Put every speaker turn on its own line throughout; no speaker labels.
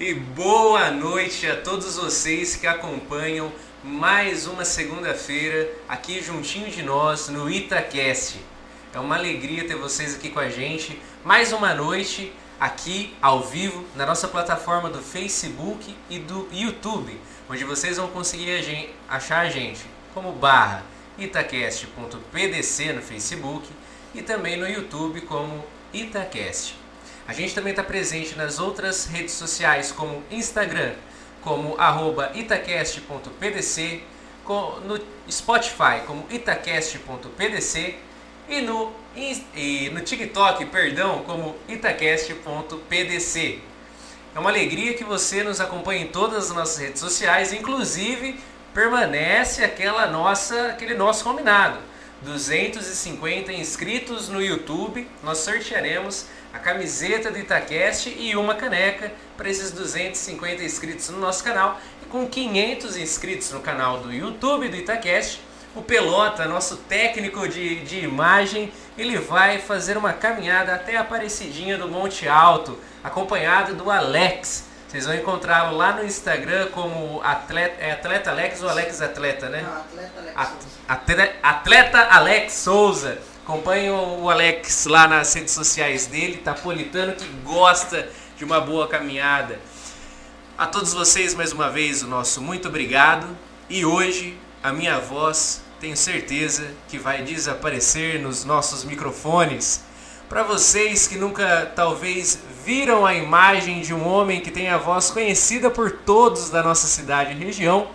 E boa noite a todos vocês que acompanham mais uma segunda-feira aqui juntinho de nós no Itacast. É uma alegria ter vocês aqui com a gente. Mais uma noite aqui ao vivo na nossa plataforma do Facebook e do YouTube, onde vocês vão conseguir achar a gente como barra itacast.pdc no Facebook e também no YouTube como Itacast. A gente também está presente nas outras redes sociais, como Instagram, como itacast.pdc, no Spotify como itacast.pdc e no, e no TikTok, perdão, como itacast.pdc. É uma alegria que você nos acompanhe em todas as nossas redes sociais, inclusive permanece aquela nossa, aquele nosso combinado. 250 inscritos no YouTube, nós sortearemos a camiseta do Itacast e uma caneca para esses 250 inscritos no nosso canal. E com 500 inscritos no canal do YouTube do Itacast, o Pelota, nosso técnico de, de imagem, ele vai fazer uma caminhada até a Aparecidinha do Monte Alto, acompanhado do Alex. Vocês vão encontrá-lo lá no Instagram como atleta, é atleta Alex ou Alex Atleta, né?
Não, atleta Alex
Atleta, atleta Alex Souza. Acompanhe o Alex lá nas redes sociais dele, Tapolitano, que gosta de uma boa caminhada. A todos vocês, mais uma vez, o nosso muito obrigado. E hoje, a minha voz, tenho certeza que vai desaparecer nos nossos microfones. Para vocês que nunca, talvez, viram a imagem de um homem que tem a voz conhecida por todos da nossa cidade e região,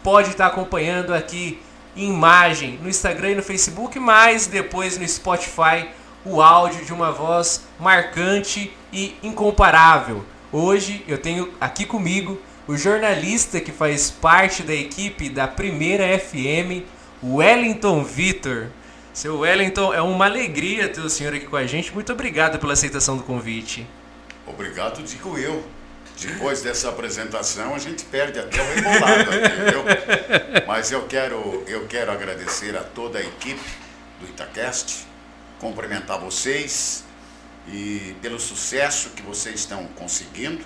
pode estar acompanhando aqui imagem no Instagram e no Facebook, mas depois no Spotify o áudio de uma voz marcante e incomparável. Hoje eu tenho aqui comigo o jornalista que faz parte da equipe da Primeira FM, Wellington Vitor. Seu Wellington, é uma alegria ter o senhor aqui com a gente. Muito obrigado pela aceitação do convite.
Obrigado, digo eu. Depois dessa apresentação, a gente perde até o embolado, entendeu? Mas eu quero, eu quero agradecer a toda a equipe do Itacast, cumprimentar vocês e pelo sucesso que vocês estão conseguindo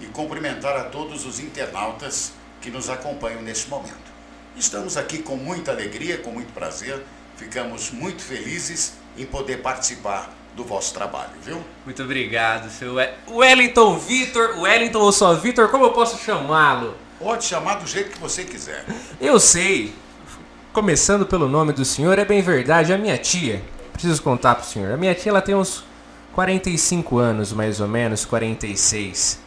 e cumprimentar a todos os internautas que nos acompanham nesse momento. Estamos aqui com muita alegria, com muito prazer, ficamos muito felizes em poder participar do vosso trabalho, viu?
Muito obrigado, seu Wellington Vitor, Wellington ou só Vitor, como eu posso chamá-lo?
Pode chamar do jeito que você quiser.
Eu sei. Começando pelo nome do senhor, é bem verdade, a minha tia. Preciso contar pro senhor. A minha tia ela tem uns 45 anos, mais ou menos, 46.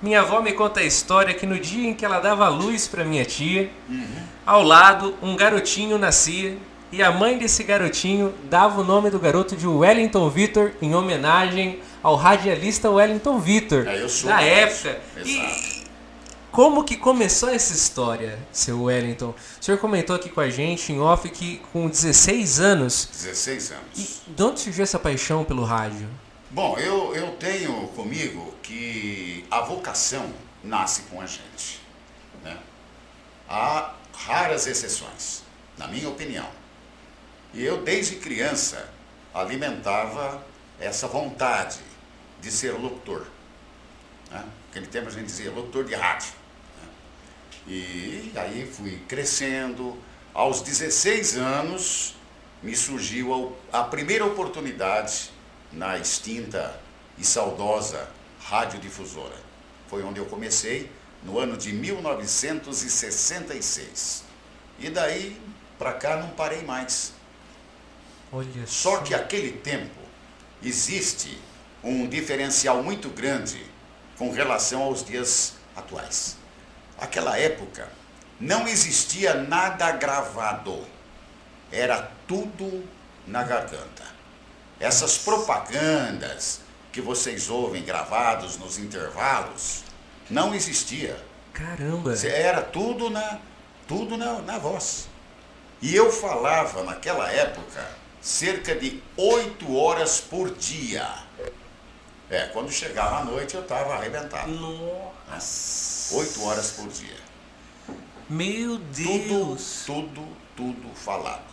Minha avó me conta a história que no dia em que ela dava luz para minha tia, uhum. ao lado um garotinho nascia e a mãe desse garotinho dava o nome do garoto de Wellington Vitor em homenagem ao radialista Wellington Vitor
é,
da época. E como que começou essa história, seu Wellington? O senhor comentou aqui com a gente em off que com 16 anos.
16 anos.
E de onde surgiu essa paixão pelo rádio?
Bom, eu, eu tenho comigo que a vocação nasce com a gente. Né? Há raras exceções, na minha opinião. E eu, desde criança, alimentava essa vontade de ser locutor. Né? Naquele tempo a gente dizia locutor de rádio. Né? E aí fui crescendo. Aos 16 anos me surgiu a, primeira oportunidade na extinta e saudosa radiodifusora. Foi onde eu comecei no ano de 1966. E daí para cá não parei mais.
Olha
só que aquele tempo existe um diferencial muito grande com relação aos dias atuais. Aquela época não existia nada gravado, era tudo na garganta. Essas propagandas que vocês ouvem gravados nos intervalos não existia.
Caramba!
Era tudo na, tudo na, na voz. E eu falava naquela época cerca de oito horas por dia. É, quando chegava a noite eu estava arrebentado.
Nossa!
Oito horas por dia.
Meu Deus!
Tudo, tudo, tudo falado.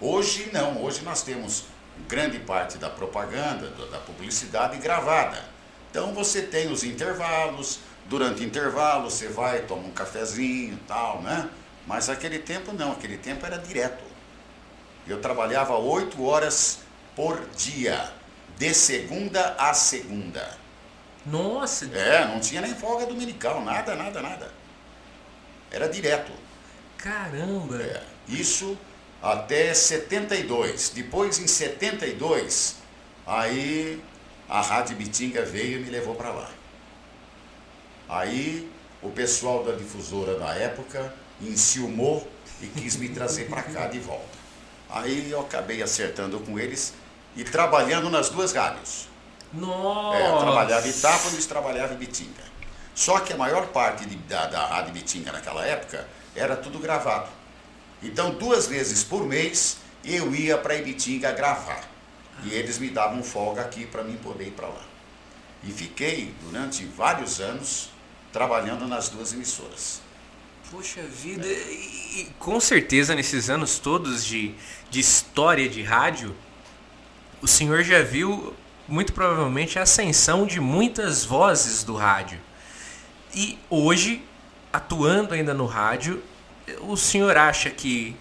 Hoje não, hoje nós temos grande parte da propaganda, da publicidade gravada. Então você tem os intervalos, durante o intervalo você vai, toma um cafezinho e tal, né? Mas aquele tempo não, aquele tempo era direto. Eu trabalhava oito horas por dia, de segunda a segunda.
Nossa!
É, não tinha nem folga dominical, nada, nada, nada. Era direto.
Caramba!
É, isso até 72. Depois, em 72, aí a Rádio Bitinga veio e me levou para lá. Aí o pessoal da difusora da época enciumou e quis me trazer para cá de volta. Aí eu acabei acertando com eles e trabalhando nas duas rádios.
Nossa!
É, eu trabalhava em Itápolis, trabalhava em Bitinga. Só que a maior parte de, da, da Rádio Bitinga naquela época era tudo gravado. Então, duas vezes por mês, eu ia para Ibitinga gravar. E eles me davam folga aqui para mim poder ir para lá. E fiquei durante vários anos trabalhando nas duas emissoras.
Puxa vida, e, e com certeza nesses anos todos de, de história de rádio, o senhor já viu muito provavelmente a ascensão de muitas vozes do rádio. E hoje, atuando ainda no rádio, o senhor acha que,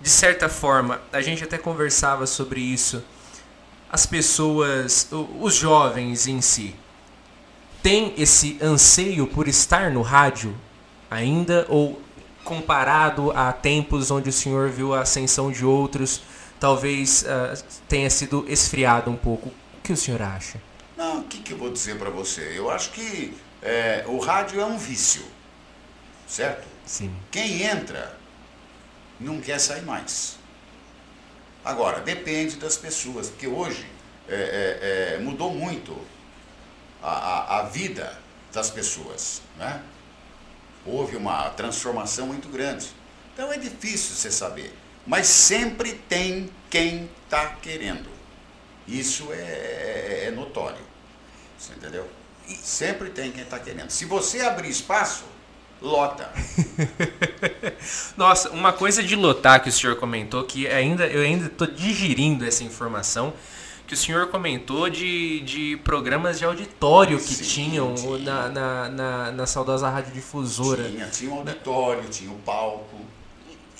de certa forma, a gente até conversava sobre isso, as pessoas, os jovens em si, têm esse anseio por estar no rádio ainda ou comparado a tempos onde o senhor viu a ascensão de outros, talvez uh, tenha sido esfriado um pouco. O que o senhor acha?
Não, o que, que eu vou dizer para você? Eu acho que é, o rádio é um vício, certo?
Sim.
Quem entra não quer sair mais. Agora, depende das pessoas, porque hoje é, é, é, mudou muito a, a, a, vida das pessoas. Né? Houve uma transformação muito grande. Então é difícil você saber. Mas sempre tem quem está querendo. Isso é, é, é notório. Você entendeu? Sempre tem quem está querendo. Se você abrir espaço, lota.
Nossa, uma coisa de lotar que o senhor comentou, que ainda eu ainda estou digerindo essa informação, que o senhor comentou de, de programas de auditório que Sim, tinham tinha. Na, na, na, na, saudosa radiodifusora.
Tinha, tinha um auditório, tinha um palco.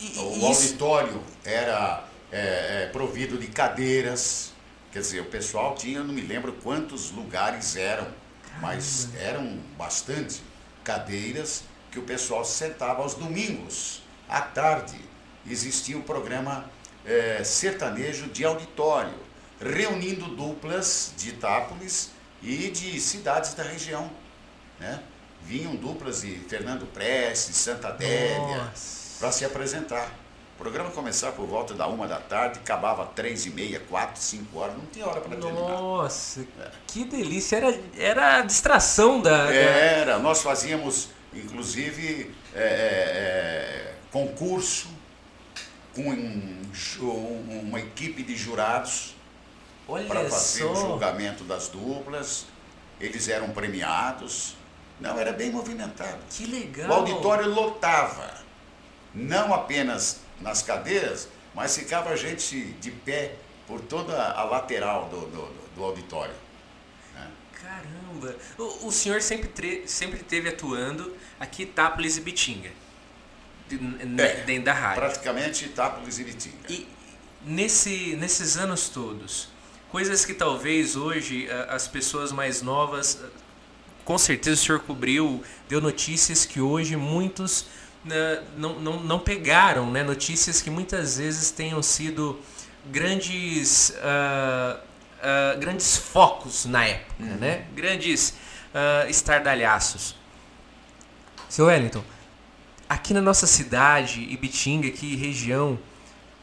E, o isso... auditório era é, é, provido de cadeiras. Quer dizer, o pessoal tinha, não me lembro quantos lugares eram, mas eram bastante cadeiras que o pessoal se sentava aos domingos, à tarde. Existia o um programa é, sertanejo de auditório, reunindo duplas de Itápolis e de cidades da região. Né? Vinham duplas de Fernando Prestes, Santa Adélia, para se apresentar. O programa começava por volta da uma da tarde, acabava três e meia, quatro, cinco horas, não tinha hora para terminar.
Nossa, é. que delícia! Era, era a distração da,
Era, nós fazíamos inclusive é, é, é, concurso com um, uma equipe de jurados para fazer só. o julgamento das duplas. Eles eram premiados. Não, era bem movimentado.
Que legal!
O auditório lotava, não apenas nas cadeiras, mas ficava gente de pé por toda a lateral do, do, do auditório.
Caramba! O, o senhor sempre, sempre teve atuando aqui Itápolis e Bitinga.
É,
dentro da rádio.
Praticamente Itápolis e Bitinga.
E nesse, nesses anos todos, coisas que talvez hoje as pessoas mais novas, com certeza o senhor cobriu, deu notícias que hoje muitos né, não, não, não pegaram, né? notícias que muitas vezes tenham sido grandes uh, uh, grandes focos na época, uhum. né? Grandes uh, estardalhaços. Seu Wellington, aqui na nossa cidade, Ibitinga, aqui região,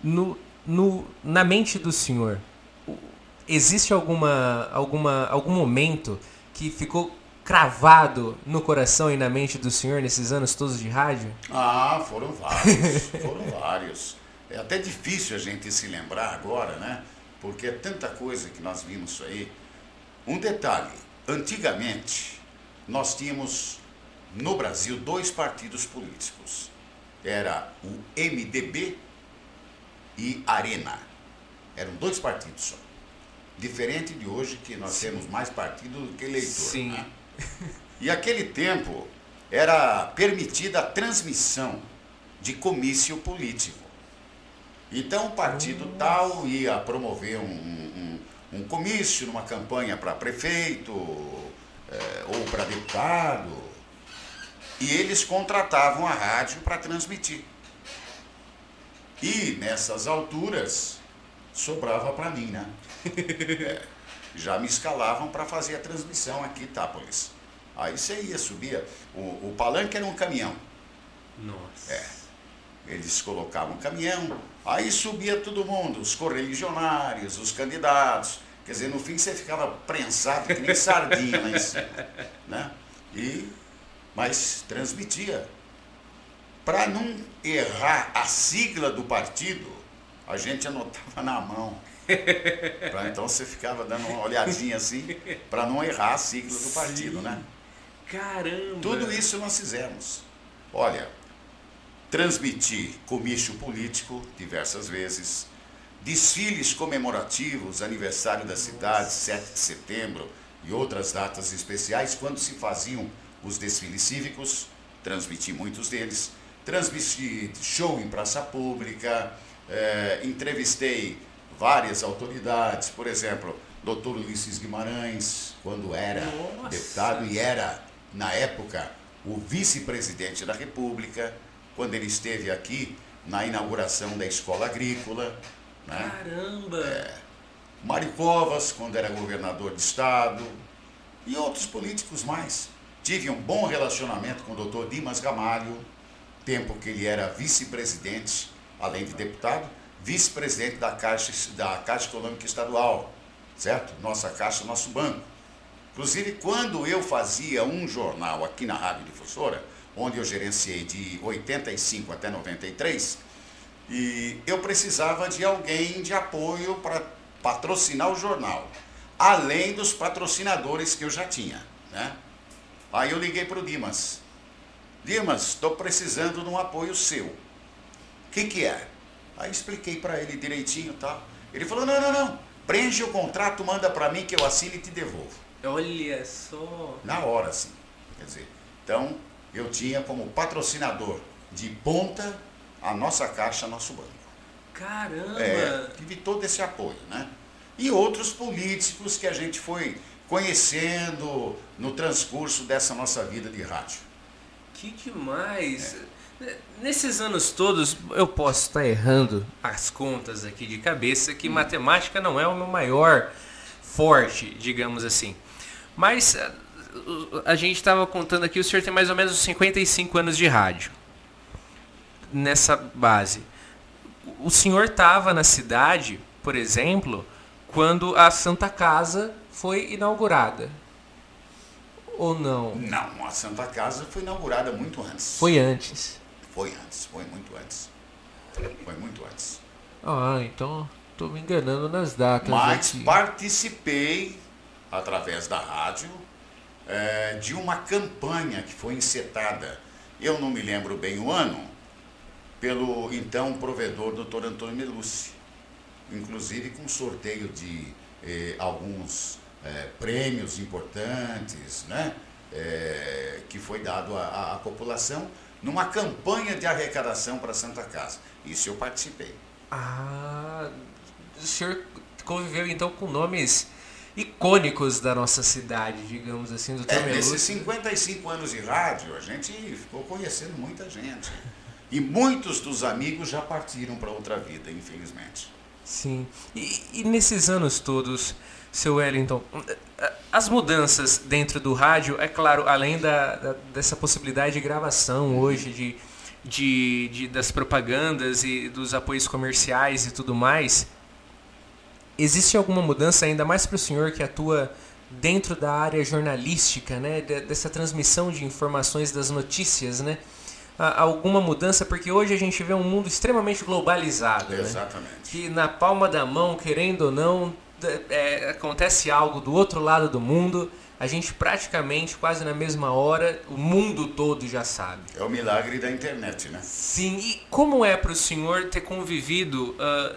no, no, na mente do senhor, existe alguma, alguma, algum momento que ficou cravado no coração e na mente do senhor nesses anos todos de rádio?
Ah, foram vários, foram vários. É até difícil a gente se lembrar agora, né? porque é tanta coisa que nós vimos isso aí. Um detalhe: antigamente nós tínhamos no Brasil dois partidos políticos. Era o MDB e Arena. Eram dois partidos só. Diferente de hoje, que nós
Sim.
temos mais partido do que eleitor.
Sim.
né? E aquele tempo era permitida a transmissão de comício político. Então o partido tal ia promover um, um- um comício numa campanha para prefeito eh, ou para deputado. E eles contratavam a rádio para transmitir. E nessas alturas sobrava para mim, né? É, já me escalavam para fazer a transmissão aqui em Itápolis. Aí você ia, subia. O, o palanque era um caminhão.
Nossa.
É. Eles colocavam um caminhão, aí subia todo mundo, os correligionários, os candidatos. Quer dizer, no fim você ficava prensado que nem sardinha lá em cima. Né? E, mas transmitia. Para não errar a sigla do partido, a gente anotava na mão. Pra, então você ficava dando uma olhadinha assim, para não errar a sigla do partido,
Sim.
né?
Caramba.
Tudo isso nós fizemos. Olha, transmitir comício político diversas vezes, desfiles comemorativos, aniversário da cidade, 7 de setembro e outras datas especiais, quando se faziam os desfiles cívicos, transmiti muitos deles, transmiti show em praça pública, eh, entrevistei várias autoridades, por exemplo, doutor Ulisses Guimarães, quando era
Nossa.
deputado e era, na época, o vice-presidente da República, quando ele esteve aqui na inauguração da escola agrícola. Né?
Caramba.
É. Mário Covas, quando era governador de estado, e outros políticos mais. Tive um bom relacionamento com o doutor Dimas Gamalho, tempo que ele era vice-presidente, além de deputado, vice-presidente da Caixa, da Caixa Econômica Estadual, certo? Nossa Caixa, nosso banco. Inclusive, quando eu fazia um jornal aqui na Rádio Difusora, onde eu gerenciei de 85 até 93, e eu precisava de alguém de apoio para patrocinar o jornal, além dos patrocinadores que eu já tinha. Né? Aí eu liguei para o Dimas. Dimas, estou precisando de um apoio seu. O que, que é? Aí expliquei para ele direitinho e tal. Ele falou, não, não, não. Preenche o contrato, manda para mim que eu assino e te devolvo.
Olha só.
Na hora, sim. Quer dizer, então eu tinha como patrocinador de ponta a nossa caixa, nosso banco.
Caramba.
É, tive todo esse apoio, né? E outros políticos que a gente foi conhecendo no transcurso dessa nossa vida de rádio.
Que demais. Nesses anos todos, eu posso estar errando as contas aqui de cabeça, que matemática não é o meu maior forte, digamos assim. Mas a, a gente estava contando aqui, o senhor tem mais ou menos 55 anos de rádio. Nessa base. O senhor estava na cidade, por exemplo, quando a Santa Casa foi inaugurada. Ou não?
Não, a Santa Casa foi inaugurada muito antes.
Foi antes.
Foi antes, foi muito antes. Foi muito antes.
Ah, então tô me enganando nas datas.
Mas
aqui.
participei, através da rádio, eh, de uma campanha que foi encetada, eu não me lembro bem o ano, pelo então provedor Dr. Antônio Melucci. Inclusive com sorteio de eh, alguns eh, prêmios importantes, né? eh, que foi dado à- população numa campanha de arrecadação para a Santa Casa. Isso eu participei.
Ah, o senhor conviveu então com nomes icônicos da nossa cidade, digamos assim, do
É,
Tomeluz.
nesses 55 anos de rádio, a gente ficou conhecendo muita gente. E muitos dos amigos já partiram para outra vida, infelizmente.
Sim. E, e nesses anos todos, seu Wellington, as mudanças dentro do rádio, é claro, além da, da- dessa possibilidade de gravação hoje, de, de, de- das propagandas e dos apoios comerciais e tudo mais, existe alguma mudança ainda mais para o senhor que atua dentro da área jornalística, né, de- dessa transmissão de informações das notícias, né? Alguma mudança porque hoje a gente vê um mundo extremamente globalizado, né?
Exatamente.
que na palma da mão, querendo ou não, é, acontece algo do outro lado do mundo, a gente praticamente, quase na mesma hora, o mundo todo já sabe.
É o milagre da internet, né?
Sim, e como é para o senhor ter convivido ah,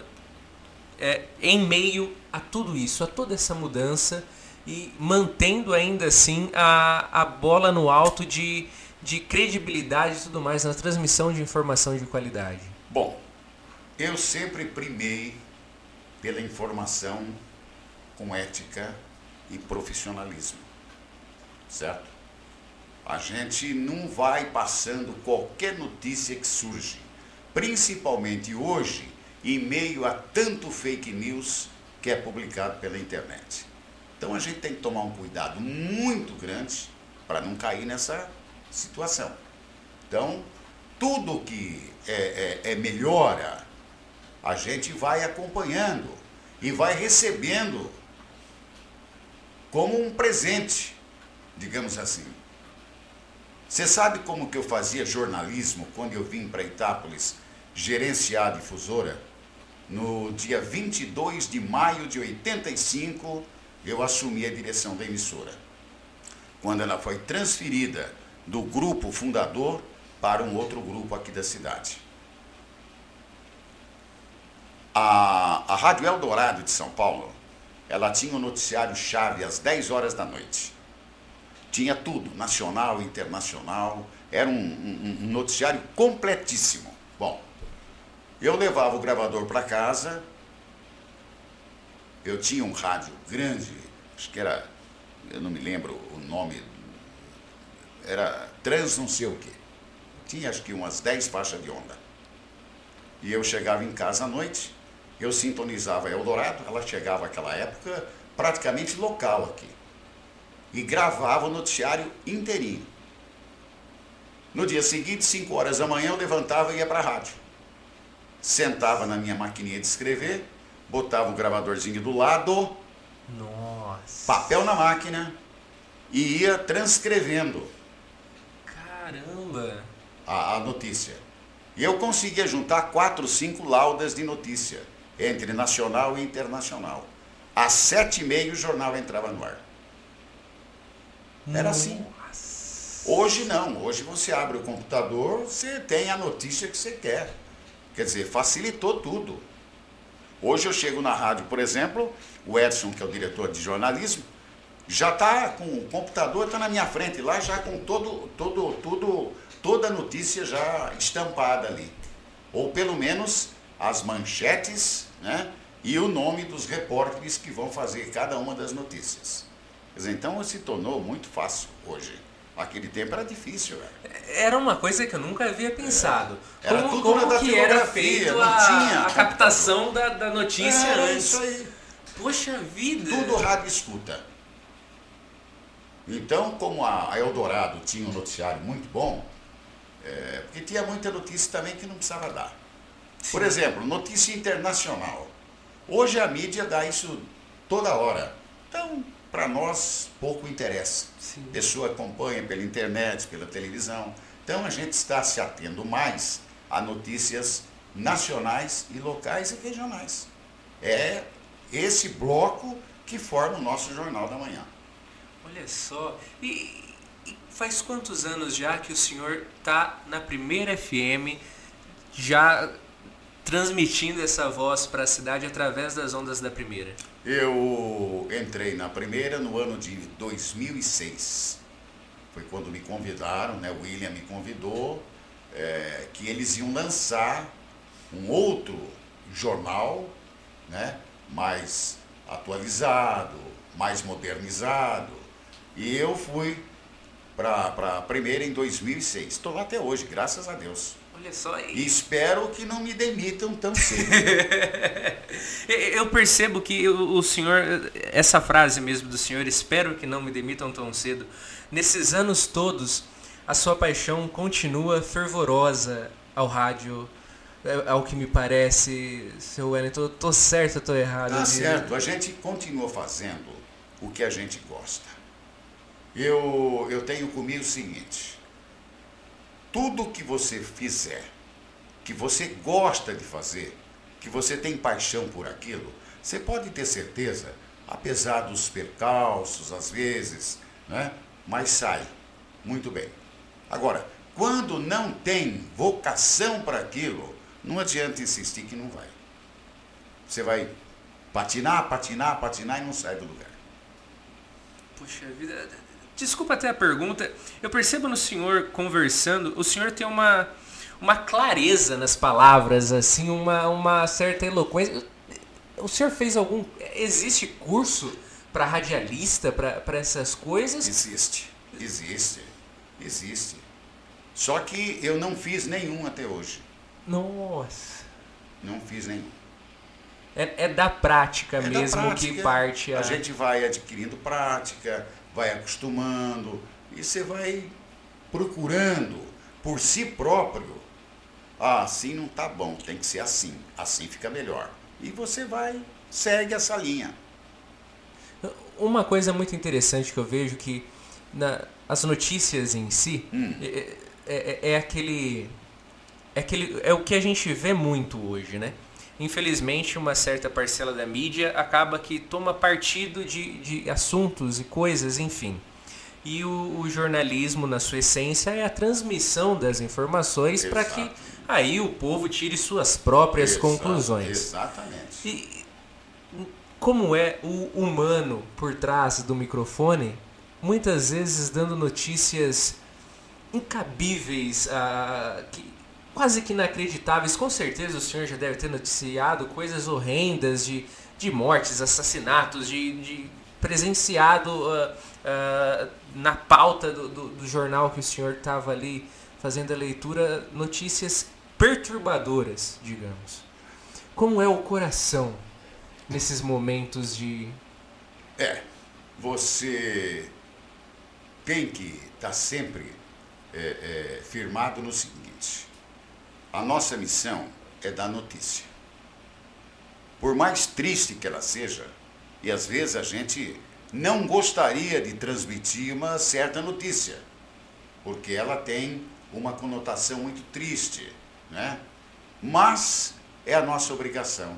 é, em meio a tudo isso, a toda essa mudança e mantendo ainda assim a, a bola no alto de, de credibilidade e tudo mais na transmissão de informação de qualidade?
Bom, eu sempre primei pela informação com ética e profissionalismo, certo? A gente não vai passando qualquer notícia que surge, principalmente hoje, em meio a tanto fake news que é publicado pela internet. Então a gente tem que tomar um cuidado muito grande para não cair nessa situação. Então, tudo que é, é, é melhora, a gente vai acompanhando e vai recebendo como um presente, digamos assim. Você sabe como que eu fazia jornalismo quando eu vim para Itápolis gerenciar a difusora? No dia 22 de maio de 85, eu assumi a direção da emissora. Quando ela foi transferida do grupo fundador para um outro grupo aqui da cidade. A, a Rádio Eldorado de São Paulo, ela tinha um noticiário chave às 10 horas da noite. Tinha tudo, nacional, internacional, era um, um, um noticiário completíssimo. Bom, eu levava o gravador para casa, eu tinha um rádio grande, acho que era, eu não me lembro o nome, era trans não sei o quê. Tinha acho que umas 10 faixas de onda. E eu chegava em casa à noite, eu sintonizava Eldorado, ela chegava naquela época praticamente local aqui. E gravava o noticiário inteirinho. No dia seguinte, 5 horas da manhã, eu levantava e ia para a rádio. Sentava na minha maquininha de escrever, botava o gravadorzinho do lado,
Nossa.
papel na máquina e ia transcrevendo
Caramba.
a, a notícia. E eu conseguia juntar quatro, cinco laudas de notícia, entre nacional e internacional. Às sete e meia o jornal entrava no ar. Era assim. Hoje não, hoje você abre o computador, você tem a notícia que você quer. Quer dizer, facilitou tudo. Hoje eu chego na rádio, por exemplo, o Edson, que é o diretor de jornalismo, já está com o computador, está na minha frente lá, já com todo, todo, tudo, toda a notícia já estampada ali. Ou pelo menos as manchetes né, e o nome dos repórteres que vão fazer cada uma das notícias. Quer dizer, então se tornou muito fácil hoje. Aquele tempo era difícil, velho.
Era uma coisa que eu nunca havia pensado.
Era
como
tudo
como
na
que era feito
não
a,
tinha
a captação da, da notícia
Era
antes.
isso aí.
Poxa vida.
Tudo rádio escuta. Então, como a a Eldorado tinha um noticiário muito bom, é, porque tinha muita notícia também que não precisava dar. Por exemplo, notícia internacional. Hoje a mídia dá isso toda hora. Então, para nós, pouco interessa.
Sim.
A pessoa acompanha pela internet, pela televisão. Então, a gente está se atendo mais a notícias nacionais e locais e regionais. É esse bloco que forma o nosso Jornal da Manhã.
Olha só. E, e faz quantos anos já que o senhor está na primeira FM, já transmitindo essa voz para a cidade através das ondas da primeira?
Eu entrei na primeira no ano de 2006. Foi quando me convidaram, né? O William me convidou, é, que eles iam lançar um outro jornal, né? Mais atualizado, mais modernizado. E eu fui para a primeira em 2006. Estou lá até hoje, graças a Deus.
Olha só.
E espero que não me demitam tão cedo.
Eu percebo que o senhor, essa frase mesmo do senhor, espero que não me demitam tão cedo. Nesses anos todos, a sua paixão continua fervorosa ao rádio, é- ao que me parece, seu Wellington. Tô certo ou tô errado?
Tá certo, a gente continua fazendo o que a gente gosta. Eu, eu tenho comigo o seguinte: tudo que você fizer, que você gosta de fazer, que você tem paixão por aquilo, você pode ter certeza, apesar dos percalços às vezes, né? mas sai muito bem. Agora, quando não tem vocação para aquilo, não adianta insistir que não vai. Você vai Patinar, patinar, patinar e não sai do lugar.
Puxa vida. Desculpa até a pergunta. Eu percebo no senhor conversando, o senhor tem uma, uma clareza nas palavras, assim, uma, uma certa eloquência. O senhor fez algum. Existe curso para radialista, para essas coisas?
Existe, existe, existe. Só que eu não fiz nenhum até hoje.
Nossa.
Não fiz nenhum.
É, é da prática é mesmo da prática, que parte
a... a gente vai adquirindo prática, vai acostumando e você vai procurando por si próprio. Ah, assim não tá bom, tem que ser assim, assim fica melhor. E você vai, segue essa linha.
Uma coisa muito interessante que eu vejo que na, as notícias em si hum. é, é, é, é aquele é aquele é o que a gente vê muito hoje, né? Infelizmente, uma certa parcela da mídia acaba que toma partido de, de assuntos e coisas, enfim. E o, o, jornalismo, na sua essência, é a transmissão das informações para que aí o povo tire suas próprias Exato, conclusões.
Exatamente.
E como é o humano por trás do microfone, muitas vezes dando notícias incabíveis, uh, que, quase que inacreditáveis. Com certeza o senhor já deve ter noticiado coisas horrendas de, de mortes, assassinatos, de, de presenciado uh, uh, na pauta do, do, do, jornal que o senhor estava ali fazendo a leitura, notícias perturbadoras, digamos. Como é o coração nesses momentos de.
É, você tem que estar tá sempre é, é, firmado no seguinte: a nossa missão é dar notícia. Por mais triste que ela seja, e às vezes a gente não gostaria de transmitir uma certa notícia, porque ela tem uma conotação muito triste, né? Mas é a nossa obrigação.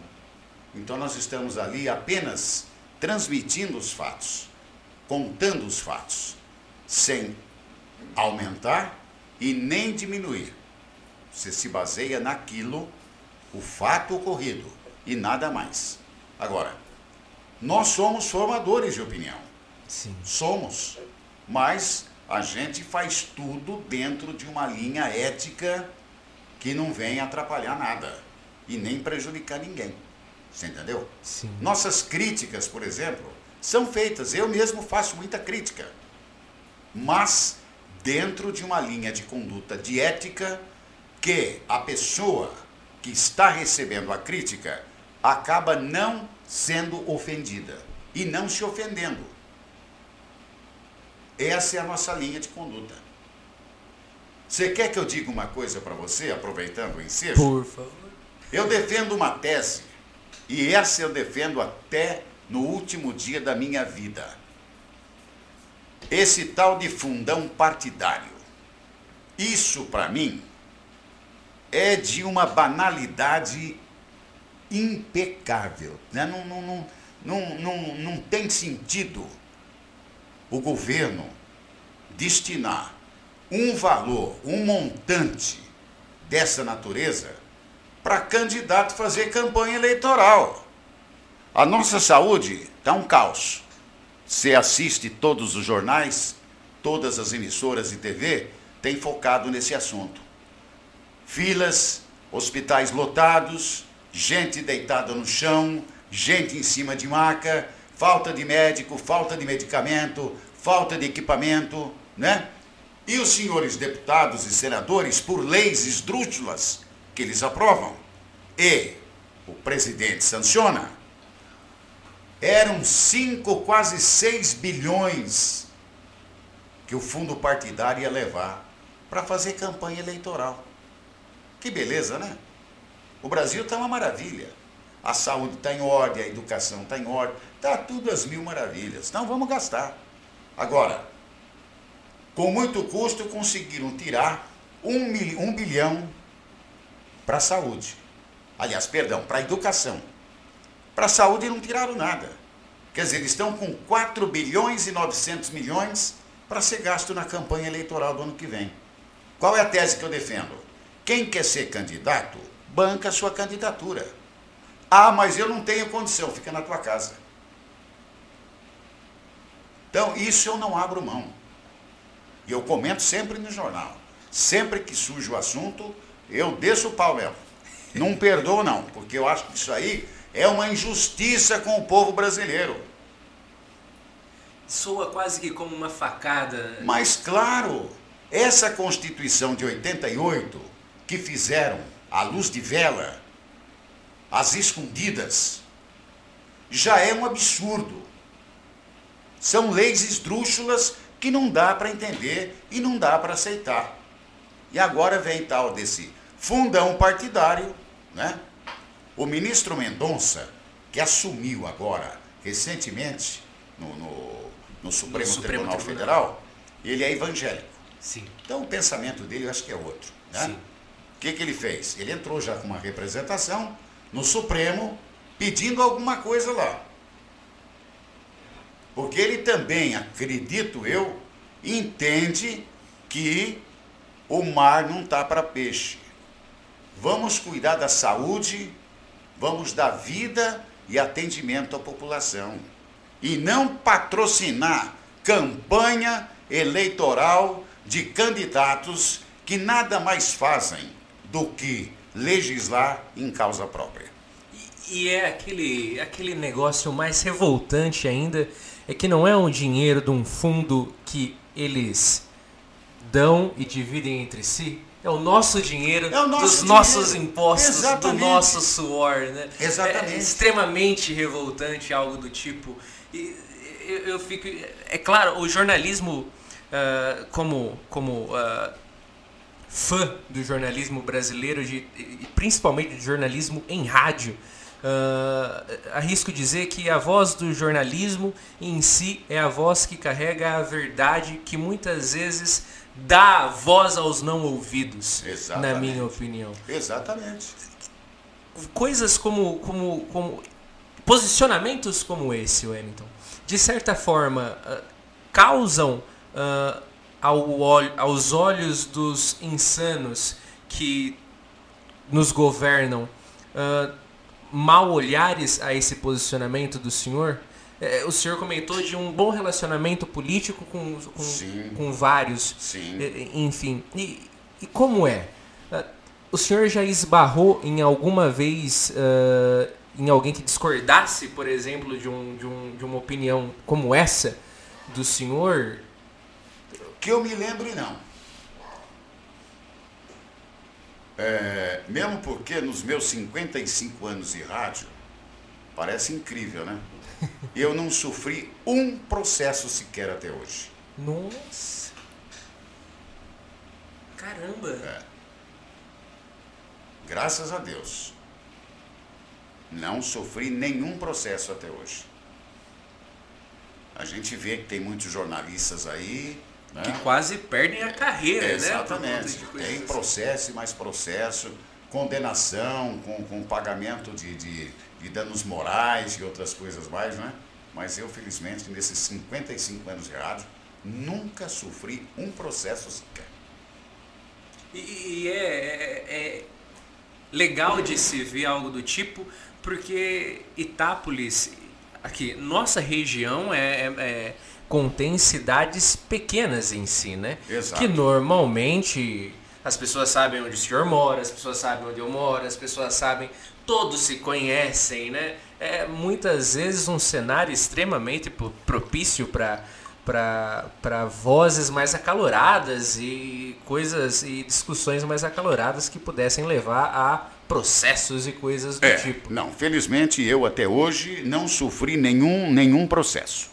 Então nós estamos ali apenas transmitindo os fatos, contando os fatos, sem aumentar e nem diminuir. Você se baseia naquilo, o fato ocorrido e nada mais. Agora, nós somos formadores de opinião.
Sim.
Somos. Mas a gente faz tudo dentro de uma linha ética que não vem atrapalhar nada e nem prejudicar ninguém. Você entendeu?
Sim.
Nossas críticas, por exemplo, são feitas. Eu mesmo faço muita crítica. Mas dentro de uma linha de conduta de ética que a pessoa que está recebendo a crítica acaba não sendo ofendida e não se ofendendo. Essa é a nossa linha de conduta. Você quer que eu diga uma coisa para você, aproveitando o ensejo?
Por favor.
Eu defendo uma tese, e essa eu defendo até no último dia da minha vida. Esse tal de fundão partidário. Isso, para mim, é de uma banalidade impecável. Né? Não, não, não, não, não, não tem sentido o governo destinar um valor, um montante dessa natureza para candidato fazer campanha eleitoral. A nossa saúde está um caos. Você assiste todos os jornais, todas as emissoras de TV têm focado nesse assunto filas, hospitais lotados, gente deitada no chão, gente em cima de maca, falta de médico, falta de medicamento, falta de equipamento, né? E os senhores deputados e senadores, por leis esdrúxulas que eles aprovam, e o presidente sanciona, eram 5, quase 6 bilhões que o fundo partidário ia levar para fazer campanha eleitoral. Que beleza, né? O Brasil está uma maravilha. A saúde está em ordem, a educação está em ordem, está tudo às mil maravilhas. Então vamos gastar. Agora, com muito custo conseguiram tirar um, mil, um bilhão para a saúde. Aliás, perdão, para a educação. Para a saúde não tiraram nada. Quer dizer, eles estão com 4 bilhões e 900 milhões para ser gasto na campanha eleitoral do ano que vem. Qual é a tese que eu defendo? Quem quer ser candidato, banca a sua candidatura. Ah, mas eu não tenho condição, fica na tua casa. Então, isso eu não abro mão. E eu comento sempre no jornal. Sempre que surge o assunto, eu desço o pau mesmo. Não perdoo, não, porque eu acho que isso aí é uma injustiça com o povo brasileiro.
Soa quase que como uma facada.
Mas, claro, essa Constituição de 88, que fizeram à luz de vela, às escondidas, já é um absurdo. São leis esdrúxulas que não dá para entender e não dá para aceitar. E agora vem tal desse fundão partidário, né? O ministro Mendonça, que assumiu agora, recentemente, no, no, no Supremo, no Supremo Tribunal, Tribunal, Federal, ele é evangélico.
Sim.
Então o pensamento dele eu acho que é outro. Né? Sim. Que, que ele fez? Ele entrou já com uma representação no Supremo pedindo alguma coisa lá. Porque ele também, acredito eu, entende que o mar não está para peixe. Vamos cuidar da saúde, vamos dar vida e atendimento à população. E não patrocinar campanha eleitoral de candidatos que nada mais fazem do que legislar em causa própria.
E, e é aquele, aquele negócio mais revoltante ainda é que não é um dinheiro de um fundo que eles dão e dividem entre si. É o nosso dinheiro, é o nosso dos dinheiro. nossos impostos, Exatamente. do nosso suor, né?
Exatamente.
É extremamente revoltante algo do tipo. E eu, eu fico, é claro, o jornalismo uh, como como uh, fã do jornalismo brasileiro, de, e principalmente do jornalismo em rádio, Uh, arrisco dizer que a voz do jornalismo em si é a voz que carrega a verdade que muitas vezes dá voz aos não ouvidos, Exatamente. na minha opinião.
Exatamente.
Coisas como, como, como posicionamentos como esse, Wellington, de certa forma uh, causam uh, ao, aos olhos dos insanos que nos governam uh, mal olhares a esse posicionamento do senhor? É, o senhor comentou de um bom relacionamento político com, com, com vários.
Sim.
Enfim. E, e, como é? Ah, o senhor já esbarrou em alguma vez uh, em alguém que discordasse, por exemplo, de, um, de, um, de uma opinião como essa do senhor?
Que eu me lembre, não. É, mesmo porque nos meus 55 anos de rádio, parece incrível, né? Eu não sofri um processo sequer até hoje.
Nossa! Caramba!
É. Graças a Deus. Não sofri nenhum processo até hoje. A gente vê que tem muitos jornalistas aí
né? Que quase perdem a carreira,
né? Exatamente. Tem assim. processo e mais processo, condenação com, com pagamento de, de, de danos morais e outras coisas mais, né? Mas eu, felizmente, nesses 55 anos de rádio, nunca sofri um processo sequer.
E, e é, é, é, legal de se ver algo do tipo, porque Itápolis, aqui, nossa região é, é, é contém cidades pequenas em si, né?
Exato.
Que normalmente as pessoas sabem onde o senhor mora, as pessoas sabem onde eu moro, as pessoas sabem, todos se conhecem, né? É muitas vezes um cenário extremamente propício para para vozes mais acaloradas e coisas e discussões mais acaloradas que pudessem levar a processos e coisas do
é,
tipo.
Não, felizmente eu até hoje não sofri nenhum nenhum processo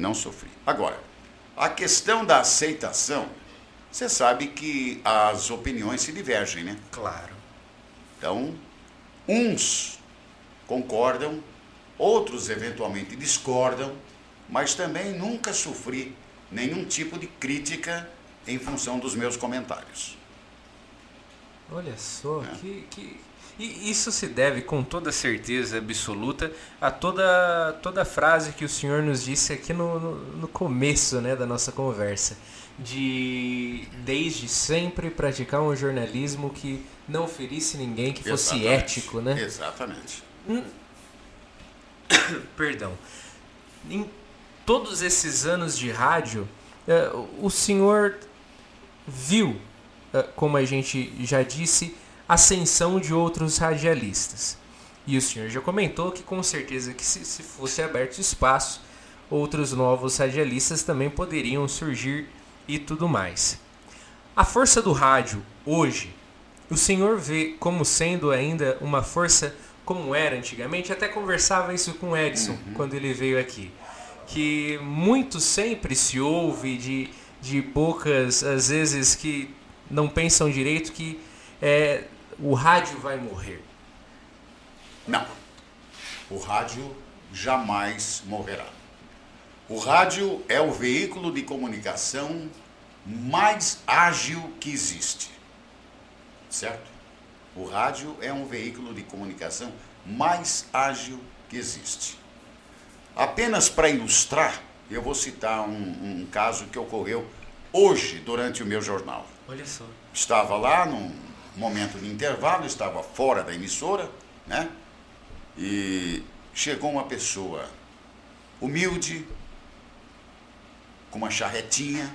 não sofri. Agora, a questão da aceitação, você sabe que as opiniões se divergem, né?
Claro.
Então, uns concordam, outros eventualmente discordam, mas também nunca sofri nenhum tipo de crítica em função dos meus comentários.
Olha só, é. que, que, e isso se deve, com toda certeza absoluta, a toda, toda a frase que o senhor nos disse aqui no, no, no começo né, da nossa conversa. De desde sempre praticar um jornalismo que não ferisse ninguém, que fosse
Exatamente.
ético, né?
Exatamente.
Perdão. Em todos esses anos de rádio, eh, o senhor viu, eh, como a gente já disse, ascensão de outros radialistas. E o senhor já comentou que com certeza que se, se fosse aberto espaço, outros novos radialistas também poderiam surgir e tudo mais. A força do rádio hoje, o senhor vê como sendo ainda uma força como era antigamente? Até conversava isso com o Edson uhum. quando ele veio aqui. Que muito sempre se ouve de, de poucas, às vezes, que não pensam direito que é, o rádio vai morrer.
Não. O rádio jamais morrerá. O rádio é o veículo de comunicação mais ágil que existe. Certo? O rádio é um veículo de comunicação mais ágil que existe. Apenas para ilustrar, eu vou citar um, um, caso que ocorreu hoje durante o meu jornal.
Olha só.
Estava lá num momento de intervalo, estava fora da emissora, né? E chegou uma pessoa humilde, com uma charretinha,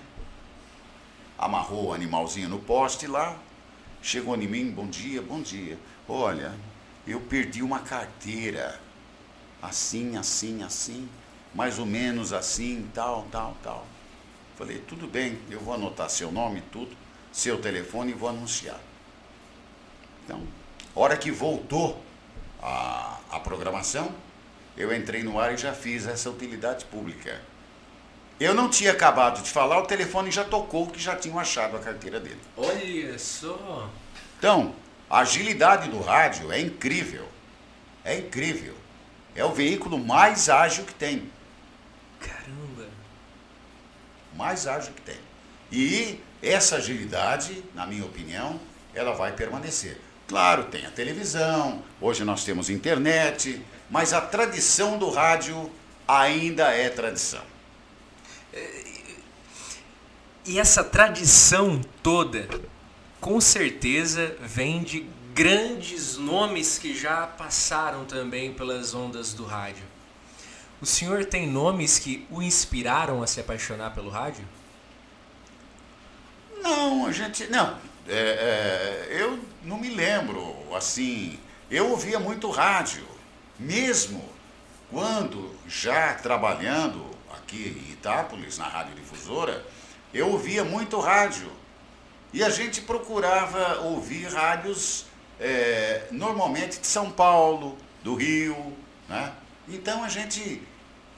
amarrou o animalzinho no poste lá, chegou em mim, bom dia, bom dia. Olha, eu perdi uma carteira, assim, assim, assim, mais ou menos assim, tal, tal, tal. Falei, tudo bem, eu vou anotar seu nome, tudo, seu telefone e vou anunciar. Então, hora que voltou a, a programação, eu entrei no ar e já fiz essa utilidade pública. Eu não tinha acabado de falar, o telefone já tocou que já tinham achado a carteira dele.
Olha só.
Então, a agilidade do rádio é incrível. É incrível. É o veículo mais ágil que tem.
Caramba.
Mais ágil que tem. E essa agilidade, na minha opinião, ela vai permanecer. Claro, tem a televisão, hoje nós temos internet, mas a tradição do rádio ainda é tradição.
E essa tradição toda, com certeza, vem de grandes nomes que já passaram também pelas ondas do rádio. O senhor tem nomes que o inspiraram a se apaixonar pelo rádio?
Não, a gente. Não. É, é, eu não me lembro, assim. Eu ouvia muito rádio, mesmo quando já trabalhando aqui em Itápolis, na Rádio Difusora, eu ouvia muito rádio. E a gente procurava ouvir rádios é, normalmente de São Paulo, do Rio, né? Então a gente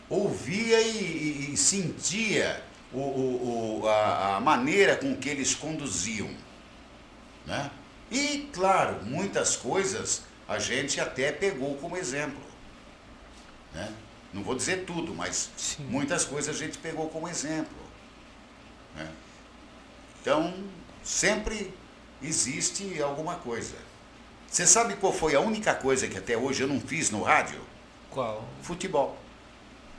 ouvia e, e, sentia o, o, o, a, a, maneira com que eles conduziam. Né? E, claro, muitas coisas a gente até pegou como exemplo. Né? Não vou dizer tudo, mas Sim. muitas coisas a gente pegou como exemplo. Né? Então, sempre existe alguma coisa. Você sabe qual foi a única coisa que até hoje eu não fiz no rádio?
Qual?
Futebol.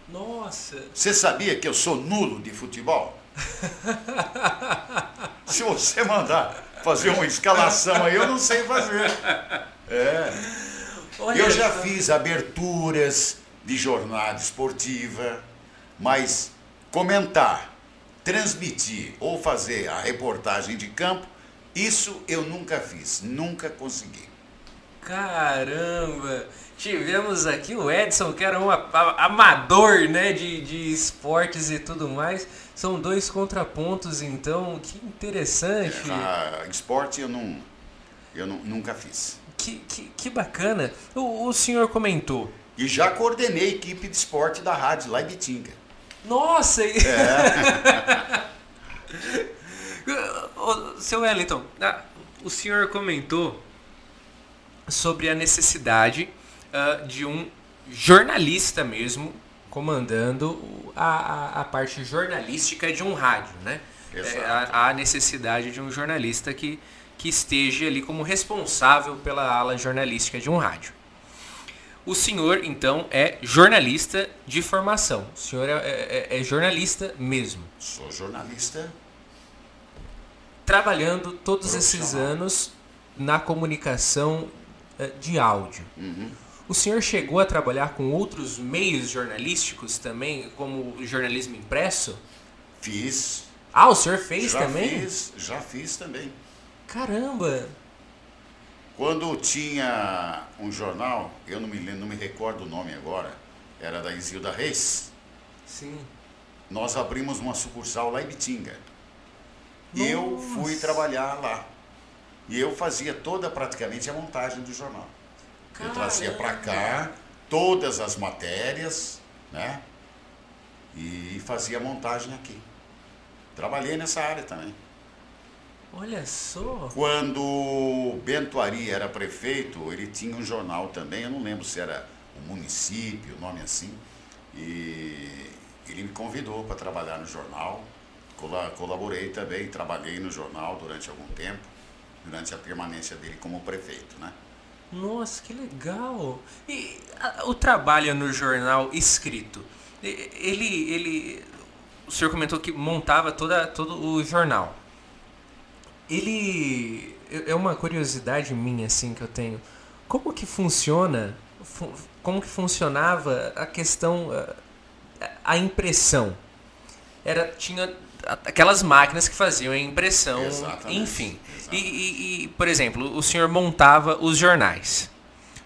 Nossa!
Você sabia que eu sou nulo de futebol? Se você mandar fazer uma escalação aí, eu não sei fazer. É. Olha eu já fiz aberturas, de jornada esportiva, mas comentar, transmitir ou fazer a reportagem de campo, isso eu nunca fiz, nunca consegui.
Caramba! Tivemos aqui o Edson, que era um amador né, de, de esportes e tudo mais. São dois contrapontos, então, que interessante.
É, esporte eu, não, eu não, nunca fiz.
Que, que, que bacana. O, o senhor comentou
e já coordenei a equipe de esporte da rádio lá em Bitinga.
Nossa! É. Seu Wellington, ah, o senhor comentou sobre a necessidade uh, de um jornalista mesmo comandando a, a, a, parte jornalística de um rádio, né?
É,
a, necessidade de um jornalista que, que esteja ali como responsável pela ala jornalística de um rádio. O senhor, então, é jornalista de formação. O senhor é, é, é jornalista mesmo.
Sou jornalista.
Trabalhando todos esses anos na comunicação é, de áudio.
Uhum.
O senhor chegou a trabalhar com outros meios jornalísticos também, como o jornalismo impresso?
Fiz.
Ah, o senhor fez
já
também?
Fiz, já fiz também.
Caramba!
Quando tinha um jornal, eu não me, lembro, não me recordo o nome agora, era da Isilda Reis.
Sim.
Nós abrimos uma sucursal lá em Bitinga. E eu fui trabalhar lá. E eu fazia toda praticamente a montagem do jornal. Eu trazia para cá todas as matérias, né? E fazia montagem aqui. Trabalhei nessa área também.
Olha só.
Quando o Bento Ari era prefeito, ele tinha um jornal também, eu não lembro se era o município, o nome assim. E ele me convidou para trabalhar no jornal. Cola- Colaborei também, trabalhei no jornal durante algum tempo, durante a permanência dele como prefeito, né?
Nossa, que legal! E a- o trabalho no jornal escrito, ele, ele, o senhor comentou que montava toda, todo o jornal. Ele é uma curiosidade minha assim que eu tenho. Como que funciona? fu- Como que funcionava a questão a impressão? Era tinha aquelas máquinas que faziam a impressão,
Exatamente,
enfim. E,
exatamente.
e- e, por exemplo, o senhor montava os jornais.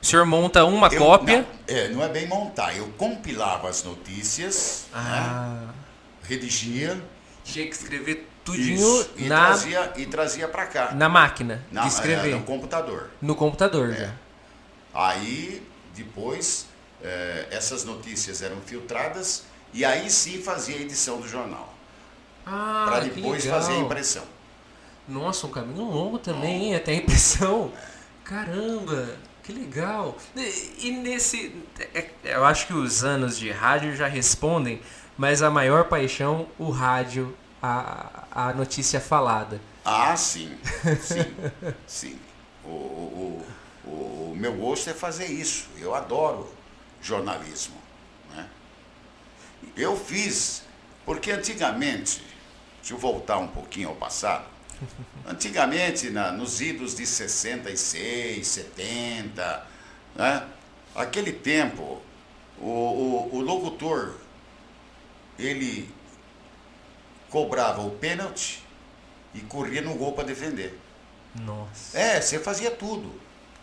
O senhor monta uma
Eu-
cópia.
Não, é, não é bem montar, eu compilava as notícias, né?
Ah,
redigia
tinha que escrever tudinho
isso, e
na,
trazia, e trazia para cá.
na máquina
Na-
de
é,
escrever.
no computador.
no computador
É.
já.
Aí, depois, eh, essas notícias eram filtradas e aí sim fazia a edição do jornal.
Ah,
para depois fazer a impressão.
Nossa, um caminho longo também, hein? Até a impressão. Caramba, que legal. E, e nesse. é- eu acho que os anos de rádio já respondem, mas a maior paixão, o rádio, a, a notícia falada.
Ah, sim, sim, sim. O, o, o, o meu gosto é fazer isso. Eu adoro jornalismo. Eu fiz, porque antigamente, deixa eu voltar um pouquinho ao passado, antigamente, na, nos idos de 66, 70, né? aquele tempo, o, o, o locutor, ele cobrava o pênalti e corria no gol para defender.
Nossa.
É, você fazia tudo.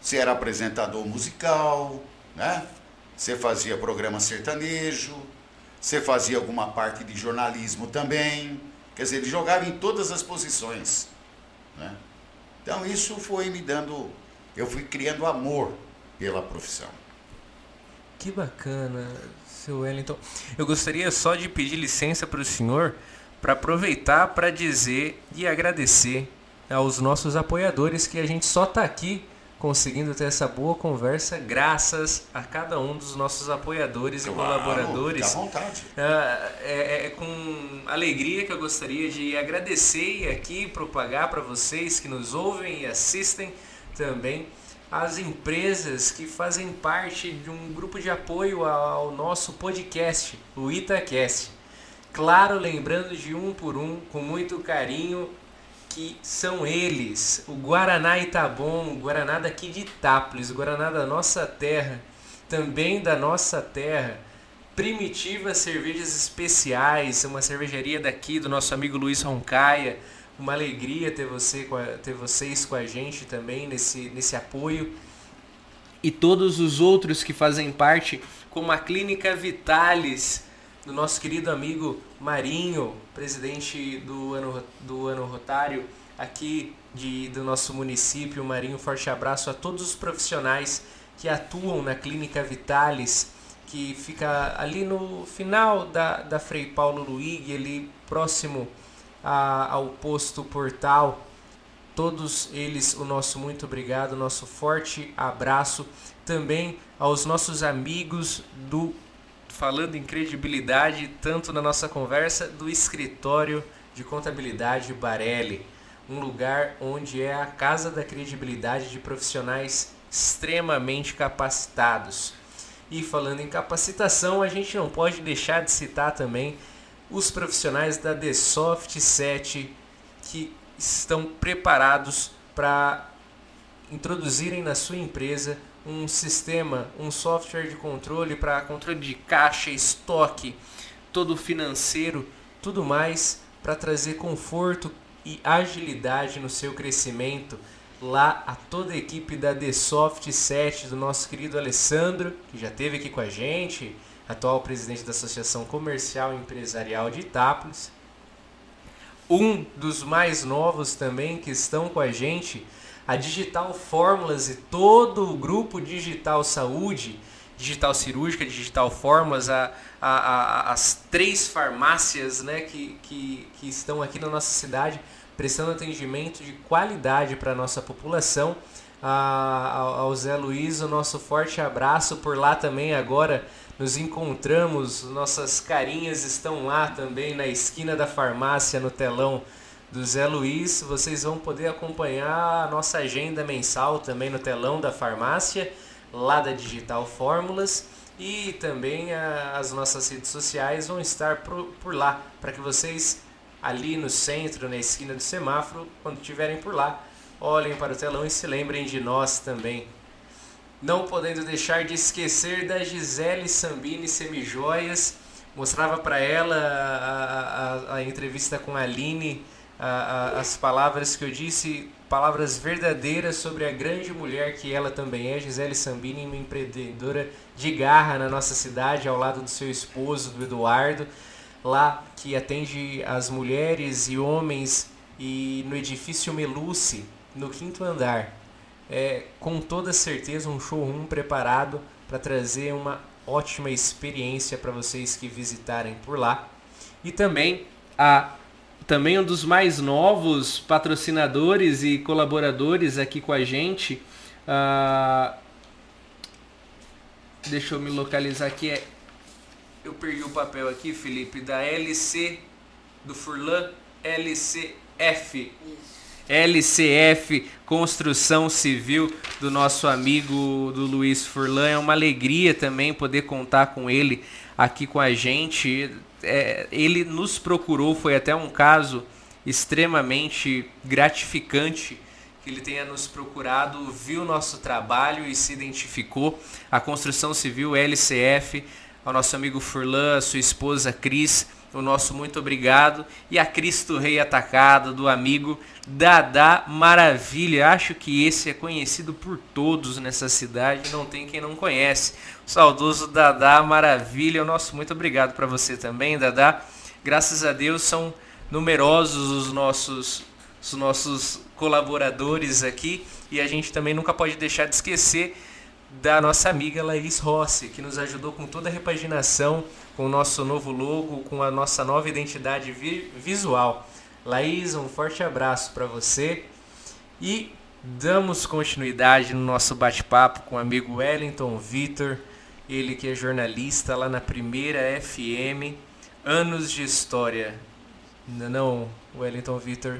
Você era apresentador musical, né? Você fazia programa sertanejo, você fazia alguma parte de jornalismo também. Quer dizer, ele jogava em todas as posições. Né? Então isso foi me dando. Eu fui criando amor pela profissão.
Que bacana, seu Wellington. Eu gostaria só de pedir licença para o senhor para aproveitar para dizer e agradecer aos nossos apoiadores que a gente só está aqui conseguindo ter essa boa conversa graças a cada um dos nossos apoiadores e
Claro,
colaboradores.
Fica à vontade.
Ah, é, é com alegria que eu gostaria de agradecer e aqui propagar para vocês que nos ouvem e assistem também as empresas que fazem parte de um grupo de apoio ao nosso podcast, o Itacast. Claro, lembrando de um por um, com muito carinho, que são eles, o Guaraná Itabom, o Guaraná daqui de Itápolis, o Guaraná da nossa terra, também da nossa terra, Primitiva Cervejas Especiais, uma cervejaria daqui do nosso amigo Luiz Roncaia, uma alegria ter, você, ter vocês com a gente também nesse, nesse apoio. E todos os outros que fazem parte, como a Clínica Vitalis, do nosso querido amigo Marinho, presidente do ano, do ano Rotário aqui de, do nosso município. Marinho, forte abraço a todos os profissionais que atuam na Clínica Vitalis, que fica ali no final da, da Frei Paulo Luig, ali próximo a- ao posto Portal. Todos eles, o nosso muito obrigado, nosso forte abraço. Também aos nossos amigos do falando em credibilidade, tanto na nossa conversa, do escritório de contabilidade Barelli, um lugar onde é a casa da credibilidade de profissionais extremamente capacitados. E falando em capacitação, a gente não pode deixar de citar também os profissionais da The Soft 7 que estão preparados para introduzirem na sua empresa um sistema, um software de controle para controle de caixa, estoque, todo financeiro, tudo mais para trazer conforto e agilidade no seu crescimento. Lá a toda a equipe da The Soft 7 do nosso querido Alessandro, que já esteve aqui com a gente, atual presidente da Associação Comercial e Empresarial de Itápolis. Um dos mais novos também que estão com a gente, a Digital Fórmulas e todo o grupo Digital Saúde, Digital Cirúrgica, Digital Fórmulas, a, a, a, as três farmácias né, que, que, que estão aqui na nossa cidade prestando atendimento de qualidade para a nossa população. A, ao Zé Luiz, o nosso forte abraço. Por lá também agora nos encontramos, nossas carinhas estão lá também na esquina da farmácia, no telão do Zé Luiz. Vocês vão poder acompanhar a nossa agenda mensal também no telão da farmácia, lá da Digital Fórmulas. E também a, as nossas redes sociais vão estar por, por lá, para que vocês ali no centro, na esquina do semáforo, quando estiverem por lá, olhem para o telão e se lembrem de nós também. Não podendo deixar de esquecer da Gisele Sambini Semijoias. Mostrava para ela a, a, a, entrevista com a Aline, a, as palavras que eu disse, palavras verdadeiras sobre a grande mulher que ela também é. Gisele Sambini, uma empreendedora de garra na nossa cidade, ao lado do seu esposo, do Eduardo, lá que atende as mulheres e homens e no edifício Meluce, no quinto andar é, com toda certeza um showroom preparado para trazer uma ótima experiência para vocês que visitarem por lá. E também a também um dos mais novos patrocinadores e colaboradores aqui com a gente. Uh, deixa eu me localizar aqui. É, eu perdi o papel aqui, Felipe, da LC do Furlan LCF. LCF Construção Civil do nosso amigo do Luiz Furlan. É uma alegria também poder contar com ele aqui com a gente. É, ele nos procurou, foi até um caso extremamente gratificante que ele tenha nos procurado, viu nosso trabalho e se identificou. A Construção Civil LCF, ao nosso amigo Furlan, sua esposa Cris o nosso muito obrigado. E a Cristo Rei Atacado, do amigo Dada Maravilha. Acho que esse é conhecido por todos nessa cidade, não tem quem não conhece. O saudoso Dada Maravilha, o nosso muito obrigado para você também, Dada. Graças a Deus são numerosos os nossos, os nossos colaboradores aqui e a gente também nunca pode deixar de esquecer da nossa amiga Laís Rossi, que nos ajudou com toda a repaginação com o nosso novo logo, com a nossa nova identidade vi visual. Laís, um forte abraço para você e damos continuidade no nosso bate-papo com o amigo Wellington Vitor, ele que é jornalista lá na Primeira FM, anos de história. Não, Wellington Vitor,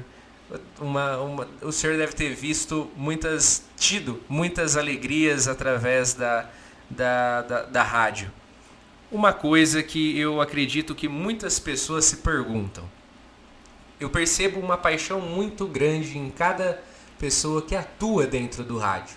uma, uma, o senhor deve ter visto muitas, tido muitas alegrias através da, da, da, da rádio uma coisa que eu acredito que muitas pessoas se perguntam. Eu percebo uma paixão muito grande em cada pessoa que atua dentro do rádio.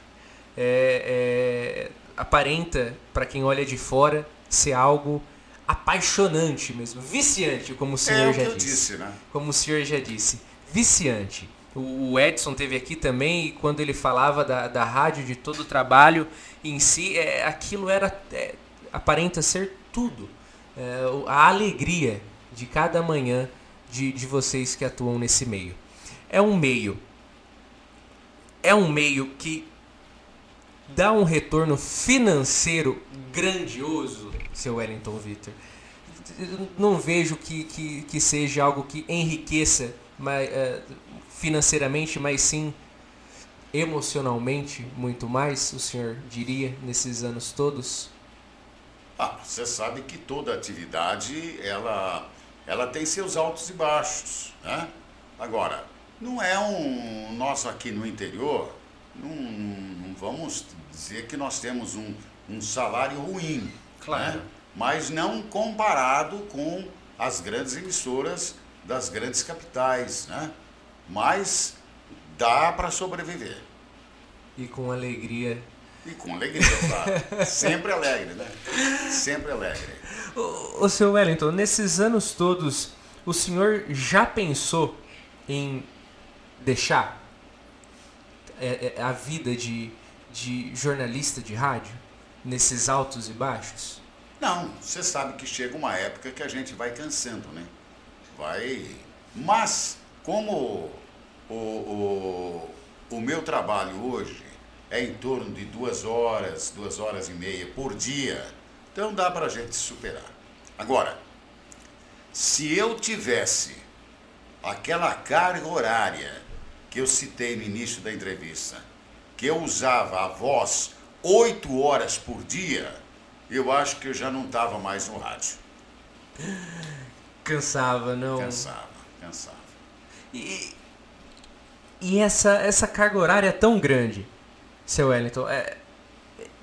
É, é, aparenta, para quem olha de fora, ser algo apaixonante mesmo, viciante, como o senhor é já disse.
disse né?
Como o senhor já disse, viciante. O Edson teve aqui também e quando ele falava da, da rádio, de todo o trabalho em si, é, aquilo era é, aparenta ser tudo. É, a alegria de cada manhã de, de vocês que atuam nesse meio. É um meio. É um meio que dá um retorno financeiro grandioso, seu Wellington Victor. Não vejo que, que, que seja algo que enriqueça mas, uh, financeiramente, mas sim emocionalmente muito mais, o senhor diria, nesses anos todos?
Ah, você sabe que toda atividade ela, ela tem seus altos e baixos, né? Agora, não é um nós aqui no interior, não, não vamos dizer que nós temos um, um salário ruim, claro. Né? mas não comparado com as grandes emissoras das grandes capitais, né? Mas dá para sobreviver.
E com alegria
E com alegria, claro. Sempre alegre, né? Sempre alegre.
O, o seu Wellington, nesses anos todos, o senhor já pensou em deixar é, é, a vida de, de jornalista de rádio nesses altos e baixos?
Não, você sabe que chega uma época que a gente vai cansando, né? Vai. Mas, como o, o, o meu trabalho hoje é em torno de duas horas, duas horas e meia por dia, então dá para a gente superar. Agora, se eu tivesse aquela carga horária que eu citei no início da entrevista, que eu usava a voz oito horas por dia, eu acho que eu já não estava mais no rádio.
Cansava, não?
Cansava, cansava.
E, e essa, essa carga horária é tão grande, seu Wellington, é,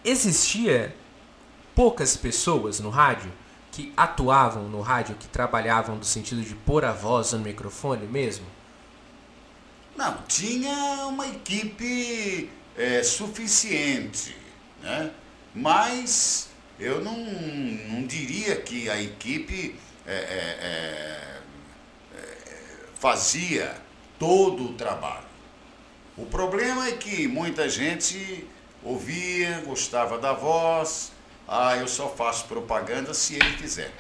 existia poucas pessoas no rádio que atuavam no rádio, que trabalhavam no sentido de pôr a voz no microfone mesmo?
Não, tinha uma equipe é, suficiente, né? mas eu não, não diria que a equipe é, é, é, fazia todo o trabalho. O problema é que muita gente ouvia, gostava da voz, ah, eu só faço propaganda se ele fizer.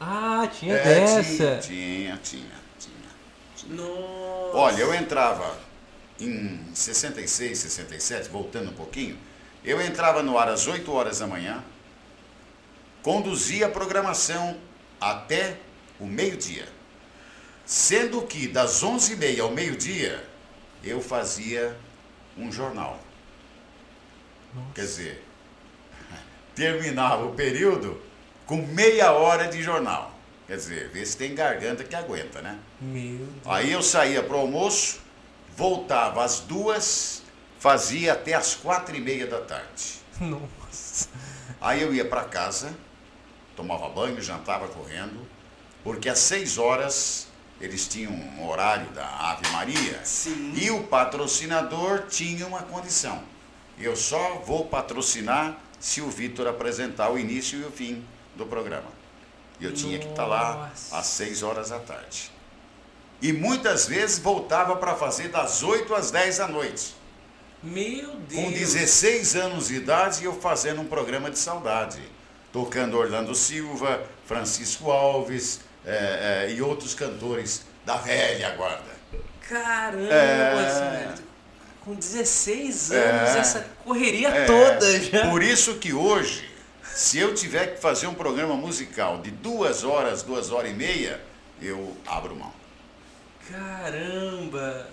Ah, tinha é, dessa.
Tinha, tinha, tinha, tinha.
Nossa.
Olha, eu entrava em 66, 67, voltando um pouquinho, eu entrava no ar às 8 horas da manhã, conduzia a programação até o meio-dia. Sendo que das 11h30 ao meio-dia, eu fazia um jornal. Nossa. Quer dizer, terminava o período com meia hora de jornal. Quer dizer, vê se tem garganta que aguenta, né?
Meu Deus.
Aí eu saía para o almoço, voltava às duas, fazia até às quatro e meia da tarde.
Nossa.
Aí eu ia para casa, tomava banho, jantava correndo, porque às seis horas eles tinham um horário da Ave Maria
Sim.
e o patrocinador tinha uma condição. Eu só vou patrocinar se o Vitor apresentar o início e o fim do programa. Eu tinha que estar lá às seis horas da tarde. E muitas vezes voltava para fazer das 8 às 10 da noite.
Meu Deus!
Com 16 anos de idade, eu fazendo um programa de saudade. Tocando Orlando Silva, Francisco Alves é, é, e outros cantores da velha guarda.
Caramba! É... Com 16 anos, é... essa correria é. toda já.
Por isso que hoje, se eu tiver que fazer um programa musical de duas horas, duas horas e meia, eu abro mão.
Caramba!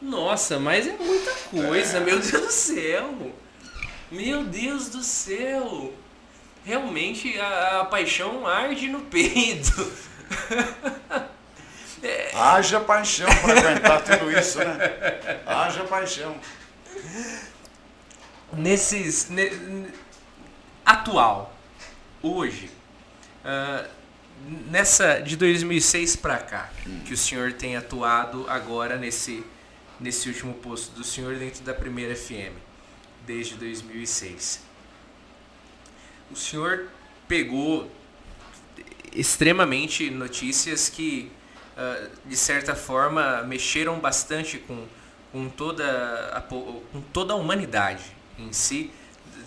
Nossa, mas é muita coisa, é. meu Deus do céu! Meu Deus do céu! Realmente a, a paixão arde no peito.
é. Haja paixão para aguentar tudo isso, né? Haja paixão.
Nesses. Ne, atual, hoje, uh, nessa de 2006 para cá, hum. que o senhor tem atuado agora nesse, nesse último posto do senhor dentro da primeira FM, desde 2006. O senhor pegou extremamente notícias que, uh, de certa forma, mexeram bastante com, com, toda a, com toda a humanidade em si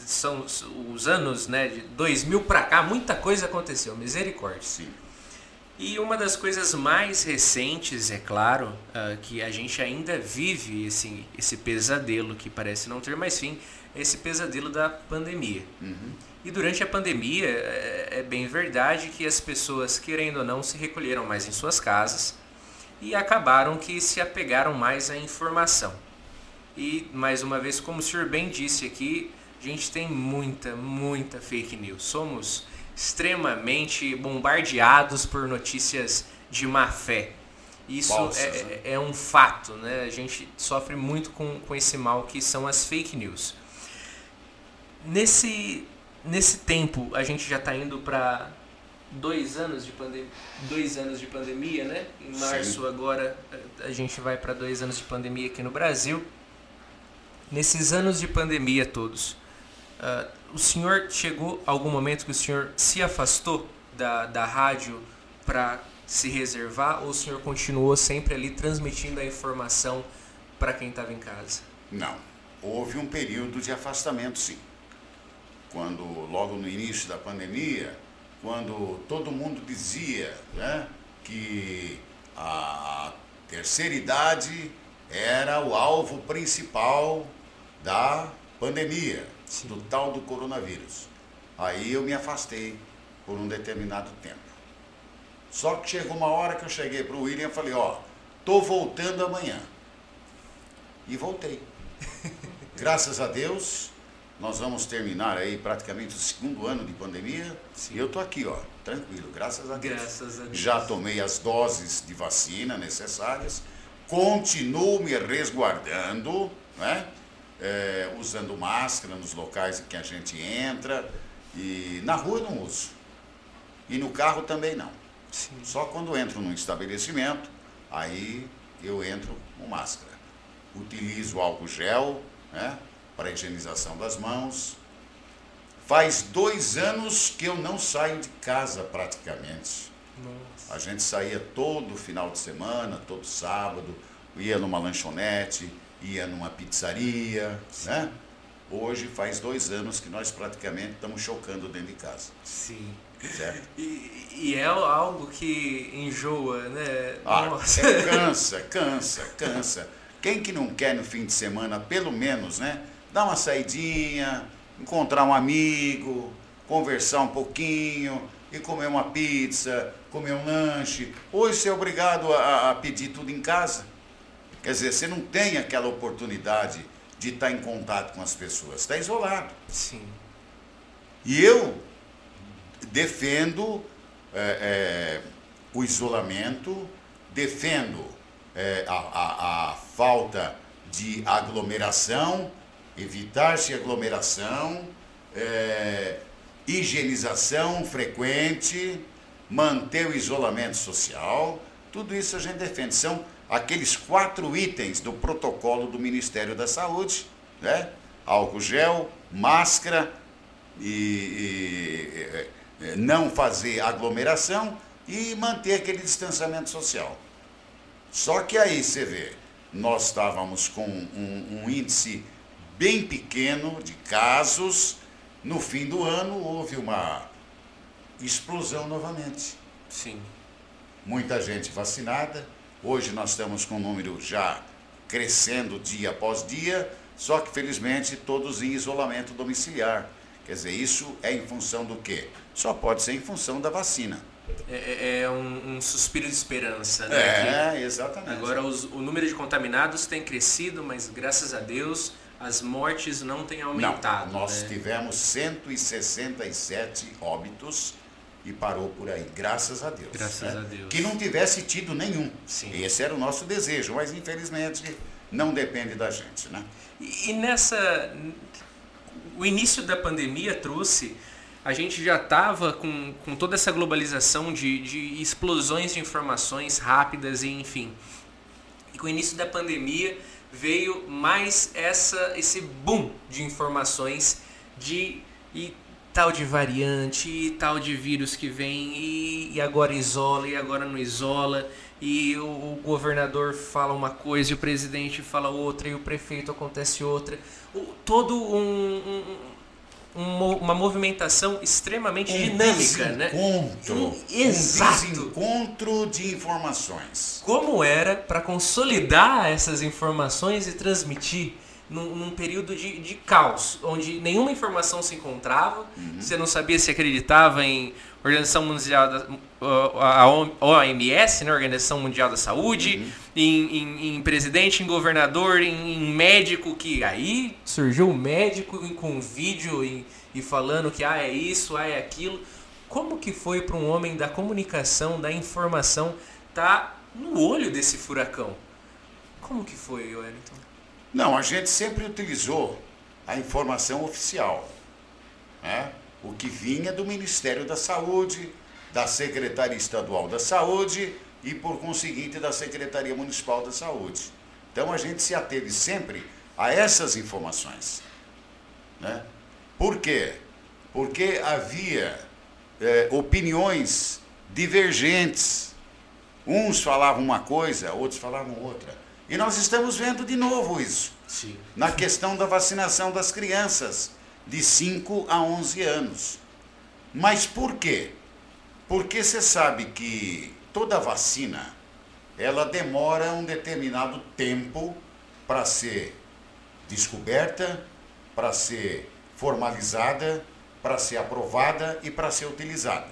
são os anos né, de 2000 para cá, muita coisa aconteceu, misericórdia.
Sim.
E uma das coisas mais recentes, é claro, uh, que a gente ainda vive esse, esse pesadelo que parece não ter mais fim, é esse pesadelo da pandemia.
Uhum.
E durante a pandemia, é, é bem verdade que as pessoas, querendo ou não, se recolheram mais em suas casas e acabaram que se apegaram mais à informação. E, mais uma vez, como o senhor bem disse aqui, a gente tem muita, muita fake news. Somos extremamente bombardeados por notícias de má fé. Isso é, né? é, um fato, né? A gente sofre muito com, com esse mal que são as fake news. Nesse, nesse tempo, a gente já está indo para dois anos de pandemia, dois anos de pandemia, né? Em março Sim. agora a gente vai para dois anos de pandemia aqui no Brasil. nesses anos de pandemia todos, uh, o senhor chegou algum momento que o senhor se afastou da, da rádio para se reservar ou o senhor continuou sempre ali transmitindo a informação para quem estava em casa?
Não. Houve um período de afastamento, sim. Quando, logo no início da pandemia, quando todo mundo dizia né, que a terceira idade era o alvo principal da pandemia, Sim. do tal do coronavírus. Aí eu me afastei por um determinado tempo. Só que chegou uma hora que eu cheguei para o William e falei, ó, tô voltando amanhã. E voltei. Graças a Deus, nós vamos terminar aí praticamente o segundo ano de pandemia. Sim. E eu tô aqui, ó, tranquilo, graças a Deus.
Graças a Deus.
Já tomei as doses de vacina necessárias, continuo me resguardando, né? É, usando máscara nos locais em que a gente entra. E na rua eu não uso. E no carro também não. Sim. Só quando entro num estabelecimento, aí eu entro com máscara. Utilizo álcool gel, né? para higienização das mãos. Faz dois anos que eu não saio de casa praticamente. Nossa. A gente saía todo final de semana, todo sábado, ia numa lanchonete, ia numa pizzaria, Sim. né? Hoje faz dois anos que nós praticamente estamos chocando dentro de casa.
Sim. Certo? E, e é algo que enjoa, né?
Ah, Nossa. É, cansa, cansa, cansa. Quem que não quer no fim de semana, pelo menos, né? dar uma saidinha, encontrar um amigo, conversar um pouquinho e comer uma pizza, comer um lanche. Hoje você é obrigado a, a pedir tudo em casa. Quer dizer, você não tem aquela oportunidade de estar em contato com as pessoas, está isolado.
Sim.
E eu defendo é, é, o isolamento, defendo é, a, a, a falta de aglomeração, evitar-se aglomeração, é, higienização frequente, manter o isolamento social, tudo isso a gente defende. São aqueles quatro itens do protocolo do Ministério da Saúde, né? Álcool gel, máscara e, e, e não fazer aglomeração e manter aquele distanciamento social. Só que aí você vê, nós estávamos com um, um índice bem pequeno de casos. No fim do ano houve uma explosão novamente.
Sim.
Muita gente vacinada. Hoje nós estamos com um número já crescendo dia após dia, só que felizmente todos em isolamento domiciliar. Quer dizer, isso é em função do quê? Só pode ser em função da vacina.
É, é, é um, um, suspiro de esperança, né?
É, que exatamente.
Agora os, o número de contaminados tem crescido, mas graças a Deus as mortes não têm aumentado.
Não, nós
né?
tivemos 167 óbitos e parou por aí, graças a Deus.
Graças né? a Deus.
Que não tivesse tido nenhum.
Sim.
Esse era o nosso desejo, mas infelizmente não depende da gente, né?
E, e nessa o início da pandemia trouxe a gente já estava com, com toda essa globalização de, de explosões de informações rápidas e enfim. E com o início da pandemia veio mais essa esse boom de informações de e tal de variante, e tal de vírus que vem e, e agora isola e agora não isola e o, o, governador fala uma coisa e o presidente fala outra e o prefeito acontece outra. O, todo um, um uma movimentação extremamente um dinâmica, né?
Um, exato. Um desencontro de informações.
Como era para consolidar essas informações e transmitir num, num período de, de, caos, onde nenhuma informação se encontrava, uhum. você não sabia se acreditava em Organização Mundial da a OMS, né, Organização Mundial da Saúde, uhum. em, em, em, presidente, em governador, em, em, médico, que aí surgiu um médico com um vídeo e, e falando que ah, é isso, ah, é aquilo. Como que foi para um homem da comunicação, da informação, tá no olho desse furacão? Como que foi, Wellington?
Não, a gente sempre utilizou a informação oficial. Né? O que vinha do Ministério da Saúde, da Secretaria Estadual da Saúde e, por conseguinte, da Secretaria Municipal da Saúde. Então a gente se ateve sempre a essas informações. Né? Por quê? Porque havia é, opiniões divergentes. Uns falavam uma coisa, outros falavam outra. E nós estamos vendo de novo isso.
Sim.
Na questão da vacinação das crianças de 5 a 11 anos. Mas por quê? Porque você sabe que toda vacina ela demora um determinado tempo para ser descoberta, para ser formalizada, para ser aprovada e para ser utilizada.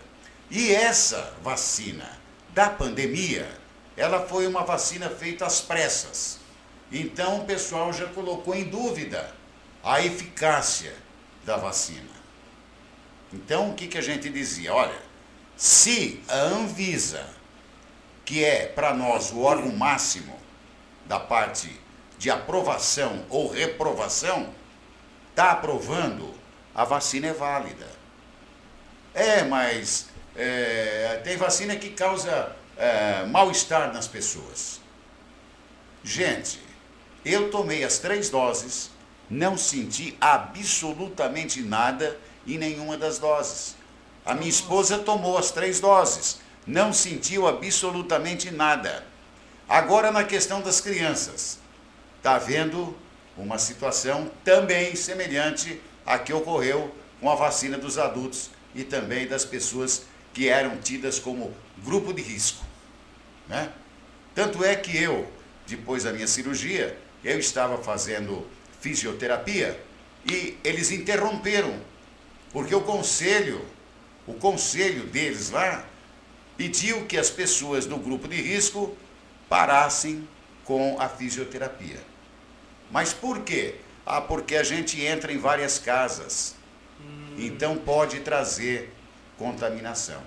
E essa vacina da pandemia, ela foi uma vacina feita às pressas. Então o pessoal já colocou em dúvida a eficácia da vacina. Então o que, que a gente dizia? Olha, se a Anvisa, que é para nós o órgão máximo da parte de aprovação ou reprovação, está aprovando, a vacina é válida. É, mas é, tem vacina que causa é, mal-estar nas pessoas. Gente, eu tomei as três doses, não senti absolutamente nada em nenhuma das doses. A minha esposa tomou as três doses, não sentiu absolutamente nada. Agora, na questão das crianças, está havendo uma situação também semelhante à que ocorreu com a vacina dos adultos e também das pessoas que eram tidas como grupo de risco. Né? Tanto é que eu, depois da minha cirurgia, eu estava fazendo fisioterapia e eles interromperam, porque o conselho, o conselho deles lá, pediu que as pessoas do grupo de risco parassem com a fisioterapia. Mas por quê? Ah, porque a gente entra em várias casas. Hum. Então pode trazer contaminação.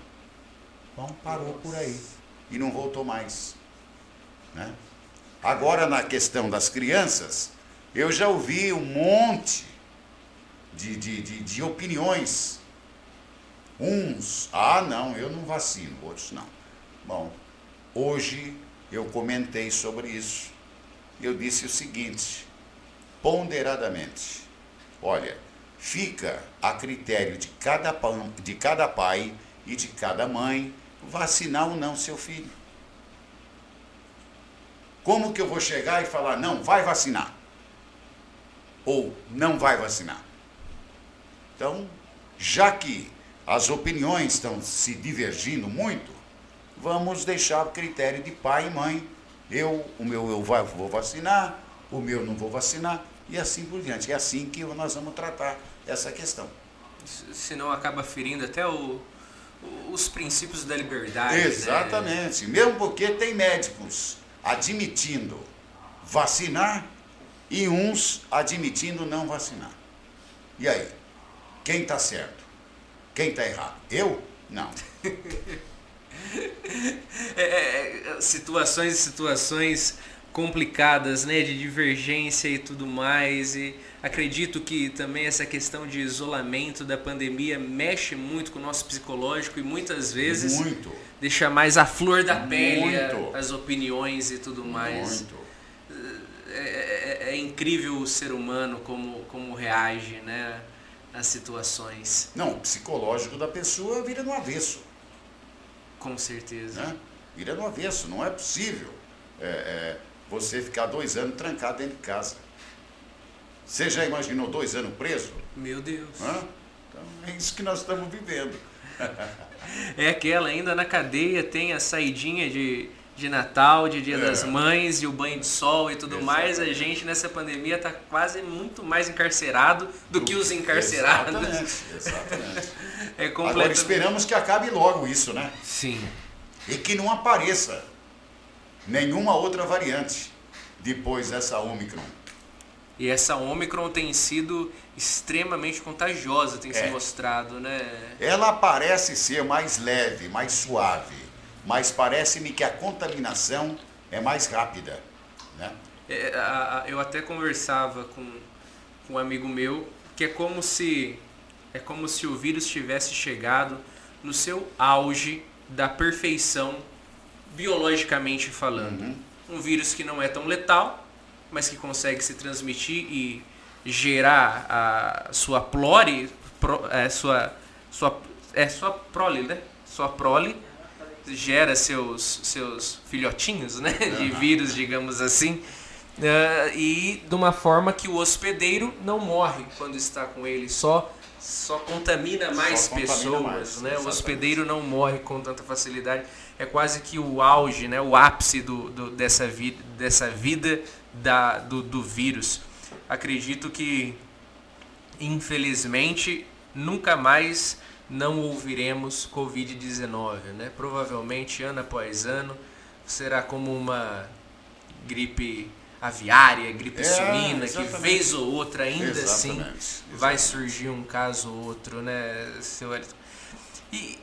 Bom, parou por aí e não voltou mais. Né? Agora, na questão das crianças, eu já ouvi um monte de, de, de, de opiniões. Uns, ah, não, eu não vacino, outros não. Bom, hoje eu comentei sobre isso. Eu disse o seguinte: ponderadamente. Olha, fica a critério de cada, de cada pai e de cada mãe vacinar ou não seu filho. Como que eu vou chegar e falar, não, vai vacinar? Ou não vai vacinar? Então, já que as opiniões estão se divergindo muito, vamos deixar o critério de pai e mãe. Eu, o meu eu vou vacinar, o meu não vou vacinar, e assim por diante. É assim que nós vamos tratar essa questão.
Senão acaba ferindo até o, os princípios da liberdade. Né?
Exatamente. Né? Mesmo porque tem médicos admitindo vacinar e uns admitindo não vacinar. E aí? Quem está certo? Quem está errado? Eu? Não.
É, é, é, situações e situações complicadas, né, de divergência e tudo mais. E acredito que também essa questão de isolamento da pandemia mexe muito com o nosso psicológico e muitas vezes
muito.
deixa mais a flor da pele as opiniões e tudo mais.
Muito.
É, é, é, incrível o ser humano como, como reage, né, às situações.
Não, o psicológico da pessoa vira no avesso.
Com certeza.
Né? Vira no avesso, não é possível. É, é, você ficar dois anos trancado dentro de casa. Você já imaginou dois anos preso?
Meu Deus.
Hã? Então é isso que nós estamos vivendo.
é aquela, ainda na cadeia tem a saidinha de, de Natal, de Dia é. das Mães, e o banho de sol e tudo Exatamente. mais. A gente nessa pandemia está quase muito mais encarcerado do, do que os encarcerados.
Exatamente, exatamente. é completamente... Agora esperamos que acabe logo isso, né?
Sim.
E que não apareça nenhuma outra variante depois dessa Omicron.
E essa Omicron tem sido extremamente contagiosa, tem é. se mostrado, né?
Ela parece ser mais leve, mais suave, mas parece-me que a contaminação é mais rápida, né?
É, a, a, eu até conversava com, com um amigo meu que é como se é como se o vírus tivesse chegado no seu auge da perfeição biologicamente falando. Uhum. Um vírus que não é tão letal, mas que consegue se transmitir e gerar a sua prole, pro, é, sua, sua, é, sua prole, né? Sua prole gera seus, seus filhotinhos, né? De vírus, digamos assim. Uh, e de uma forma que o hospedeiro não morre quando está com ele, só só contamina mais só pessoas, contamina mais, né? Exatamente. O hospedeiro não morre com tanta facilidade. É quase que o auge, né? O ápice do, do dessa, vi, dessa vida da, do, do vírus. Acredito que, infelizmente, nunca mais não ouviremos Covid-19, né? Provavelmente, ano após ano, será como uma gripe aviária, gripe é, suína, exatamente. que vez ou outra ainda assim exatamente, assim exatamente. vai surgir um caso ou outro, né, seu Elton? E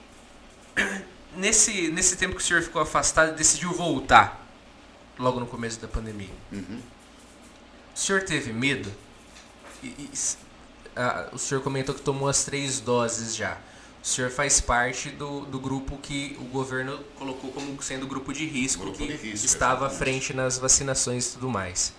nesse, nesse tempo que o senhor ficou afastado, decidiu voltar logo no começo da pandemia. Uhum. O senhor teve medo? E, e, a, o senhor comentou que tomou as três doses já. O senhor faz parte do, do grupo que o governo colocou como sendo grupo de risco, grupo que de risco, estava à frente nas vacinações e tudo mais.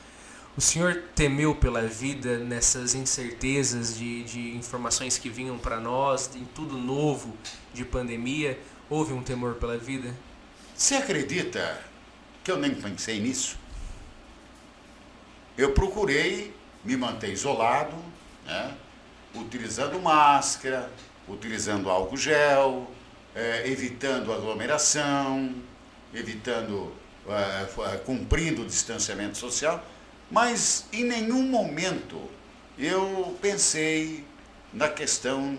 O senhor temeu pela vida nessas incertezas de, de informações que vinham para nós, em tudo novo de pandemia? Houve um temor pela vida?
Você acredita que eu nem pensei nisso? Eu procurei me manter isolado, né? utilizando máscara, utilizando álcool gel, é, evitando aglomeração, evitando, é, cumprindo o distanciamento social, mas em nenhum momento eu pensei na questão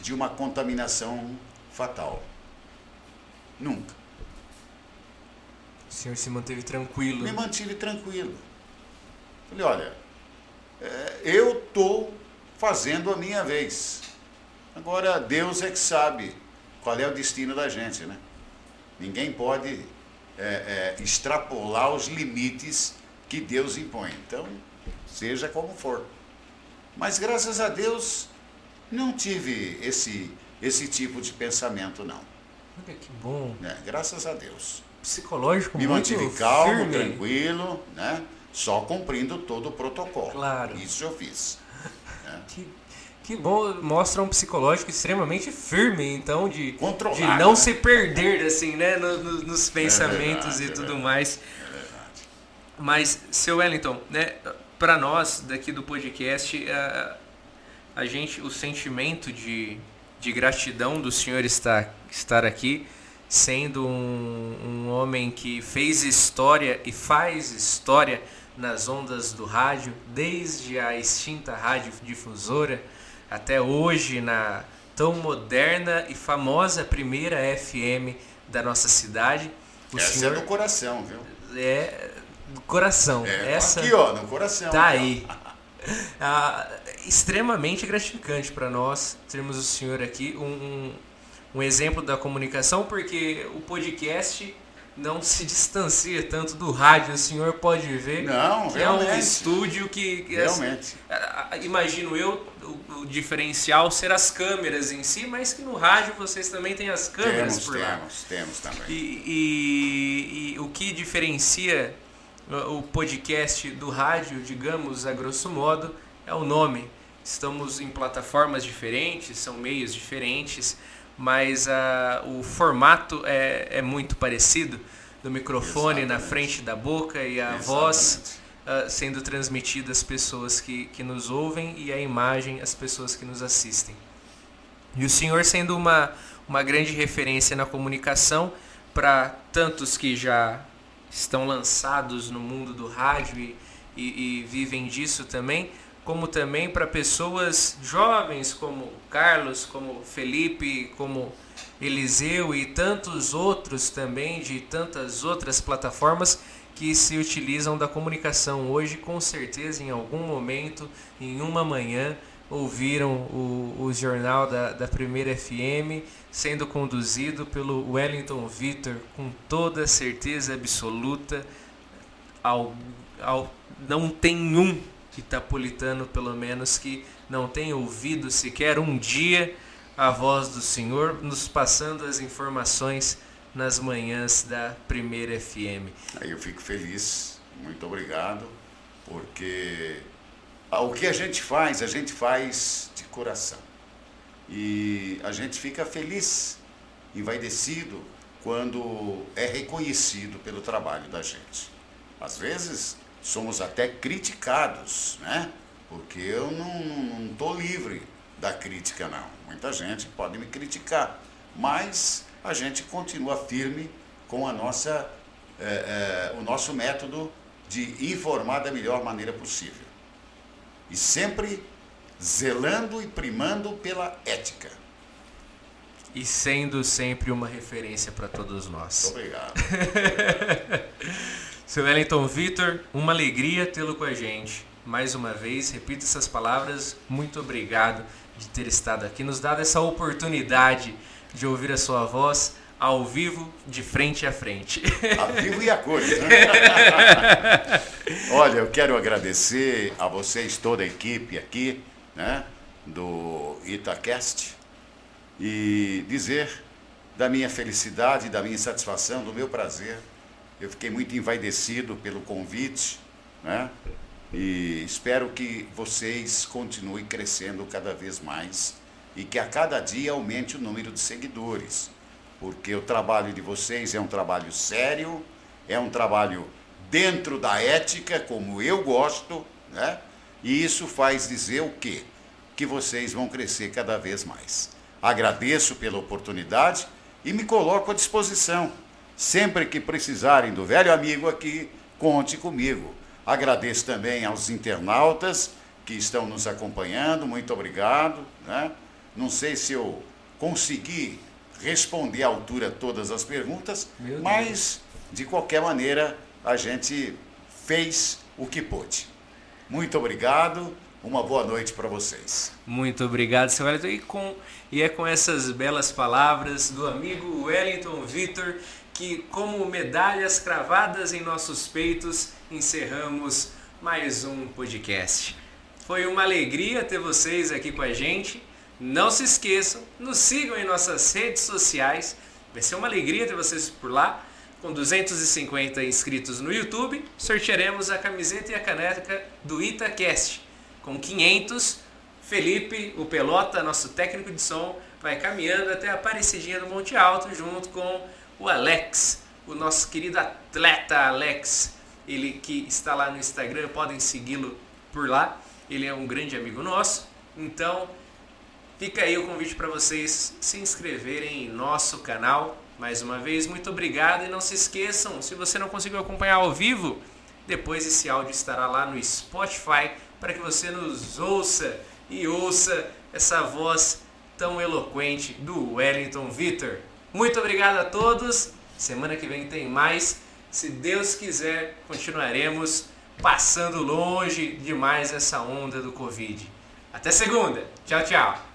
de uma contaminação fatal. Nunca.
O senhor se manteve tranquilo?
Me mantive tranquilo. Falei, olha, é, eu estou fazendo a minha vez. Agora, Deus é que sabe qual é o destino da gente, né? Ninguém pode é, é, extrapolar os limites que Deus impõe. Então, seja como for. Mas graças a Deus, não tive esse, esse tipo de pensamento, não.
Olha que bom.
É, graças a Deus.
Psicológico
Me
muito
mantive calmo,
firme.
tranquilo, né? Só cumprindo todo o protocolo.
Claro.
Isso eu fiz.
Né? Que que bom, mostra um psicológico extremamente firme, então, de, de não né? se perder, assim, né, no, no, nos pensamentos é verdade, e tudo é mais. É verdade. Mas, seu Wellington, né, para nós daqui do podcast, a, a gente, o sentimento de, de gratidão do senhor estar, estar aqui, sendo um, um homem que fez história e faz história nas ondas do rádio, desde a extinta rádio difusora, até hoje na tão moderna e famosa primeira FM da nossa cidade.
O Essa senhor... é do coração, viu?
É do coração.
É,
Essa
aqui, ó, no coração.
Tá aí. ah, extremamente gratificante para nós termos o senhor aqui, um, um, exemplo da comunicação, porque o podcast não se distancia tanto do rádio. O senhor pode ver
não,
que
realmente.
é um estúdio que. que
realmente.
imagino eu o, o, diferencial ser as câmeras em si, mas que no rádio vocês também têm as câmeras
temos,
por lá.
Temos, temos também.
E, e, e o que diferencia o podcast do rádio, digamos, a grosso modo, é o nome. Estamos em plataformas diferentes, são meios diferentes mas uh, o formato é, é muito parecido do microfone Exatamente. na frente da boca e a Exatamente. voz uh, sendo transmitida às pessoas que, que nos ouvem e a imagem às pessoas que nos assistem. E o senhor sendo uma, uma grande referência na comunicação para tantos que já estão lançados no mundo do rádio e, e, e vivem disso também, como também para pessoas jovens como Carlos, como Felipe, como Eliseu e tantos outros também de tantas outras plataformas que se utilizam da comunicação hoje, com certeza em algum momento, em uma manhã, ouviram o, o jornal da, da Primeira FM sendo conduzido pelo Wellington Vitor com toda certeza absoluta. Ao, ao, não tem um itapolitano, pelo menos, que não tem ouvido sequer um dia a voz do Senhor, nos passando as informações nas manhãs da primeira FM.
Aí eu fico feliz, muito obrigado. Porque o que a gente faz, a gente faz de coração. E a gente fica feliz, envaidecido, quando é reconhecido pelo trabalho da gente. Às vezes somos até criticados, né? Porque eu não estou livre da crítica, não. Muita gente pode me criticar, mas a gente continua firme com a nossa, é, é, o nosso método de informar da melhor maneira possível. E sempre zelando e primando pela ética.
E sendo sempre uma referência para todos nós.
Muito obrigado.
Seu Wellington Vitor, uma alegria tê-lo com a gente. Mais uma vez, repito essas palavras, muito obrigado de ter estado aqui, nos dado essa oportunidade de ouvir a sua voz ao vivo, de frente a frente.
A vivo e a cores, né? Olha, eu quero agradecer a vocês, toda a equipe aqui, né, do Itacast, e dizer da minha felicidade, da minha satisfação, do meu prazer. Eu fiquei muito envaidecido pelo convite, né? E espero que vocês continuem crescendo cada vez mais e que a cada dia aumente o número de seguidores, porque o trabalho de vocês é um trabalho sério, é um trabalho dentro da ética, como eu gosto, né? E isso faz dizer o quê? Que vocês vão crescer cada vez mais. Agradeço pela oportunidade e me coloco à disposição. Sempre que precisarem do velho amigo aqui, conte comigo. Agradeço também aos internautas que estão nos acompanhando, muito obrigado. Né? Não sei se eu consegui responder à altura todas as perguntas, mas de qualquer maneira a gente fez o que pôde. Muito obrigado, uma boa noite para vocês.
Muito obrigado, seu Wellington. E, com, e é com essas belas palavras do amigo Wellington Vitor que, como medalhas cravadas em nossos peitos, encerramos mais um podcast. Foi uma alegria ter vocês aqui com a gente. Não se esqueçam, nos sigam em nossas redes sociais. Vai ser uma alegria ter vocês por lá. Com 250 inscritos no YouTube, sortearemos a camiseta e a caneca do Itacast. Com 500, Felipe, o Pelota, nosso técnico de som, vai caminhando até a Aparecidinha do Monte Alto junto com o Alex, o nosso querido atleta Alex, ele que está lá no Instagram, podem segui-lo por lá. Ele é um grande amigo nosso. Então, fica aí o convite para vocês se inscreverem em nosso canal. Mais uma vez, muito obrigado e não se esqueçam, se você não conseguiu acompanhar ao vivo, depois esse áudio estará lá no Spotify para que você nos ouça e ouça essa voz tão eloquente do Wellington Vitor. Muito obrigado a todos. Semana que vem tem mais. Se Deus quiser, continuaremos passando longe demais essa onda do Covid. Até segunda. Tchau, tchau.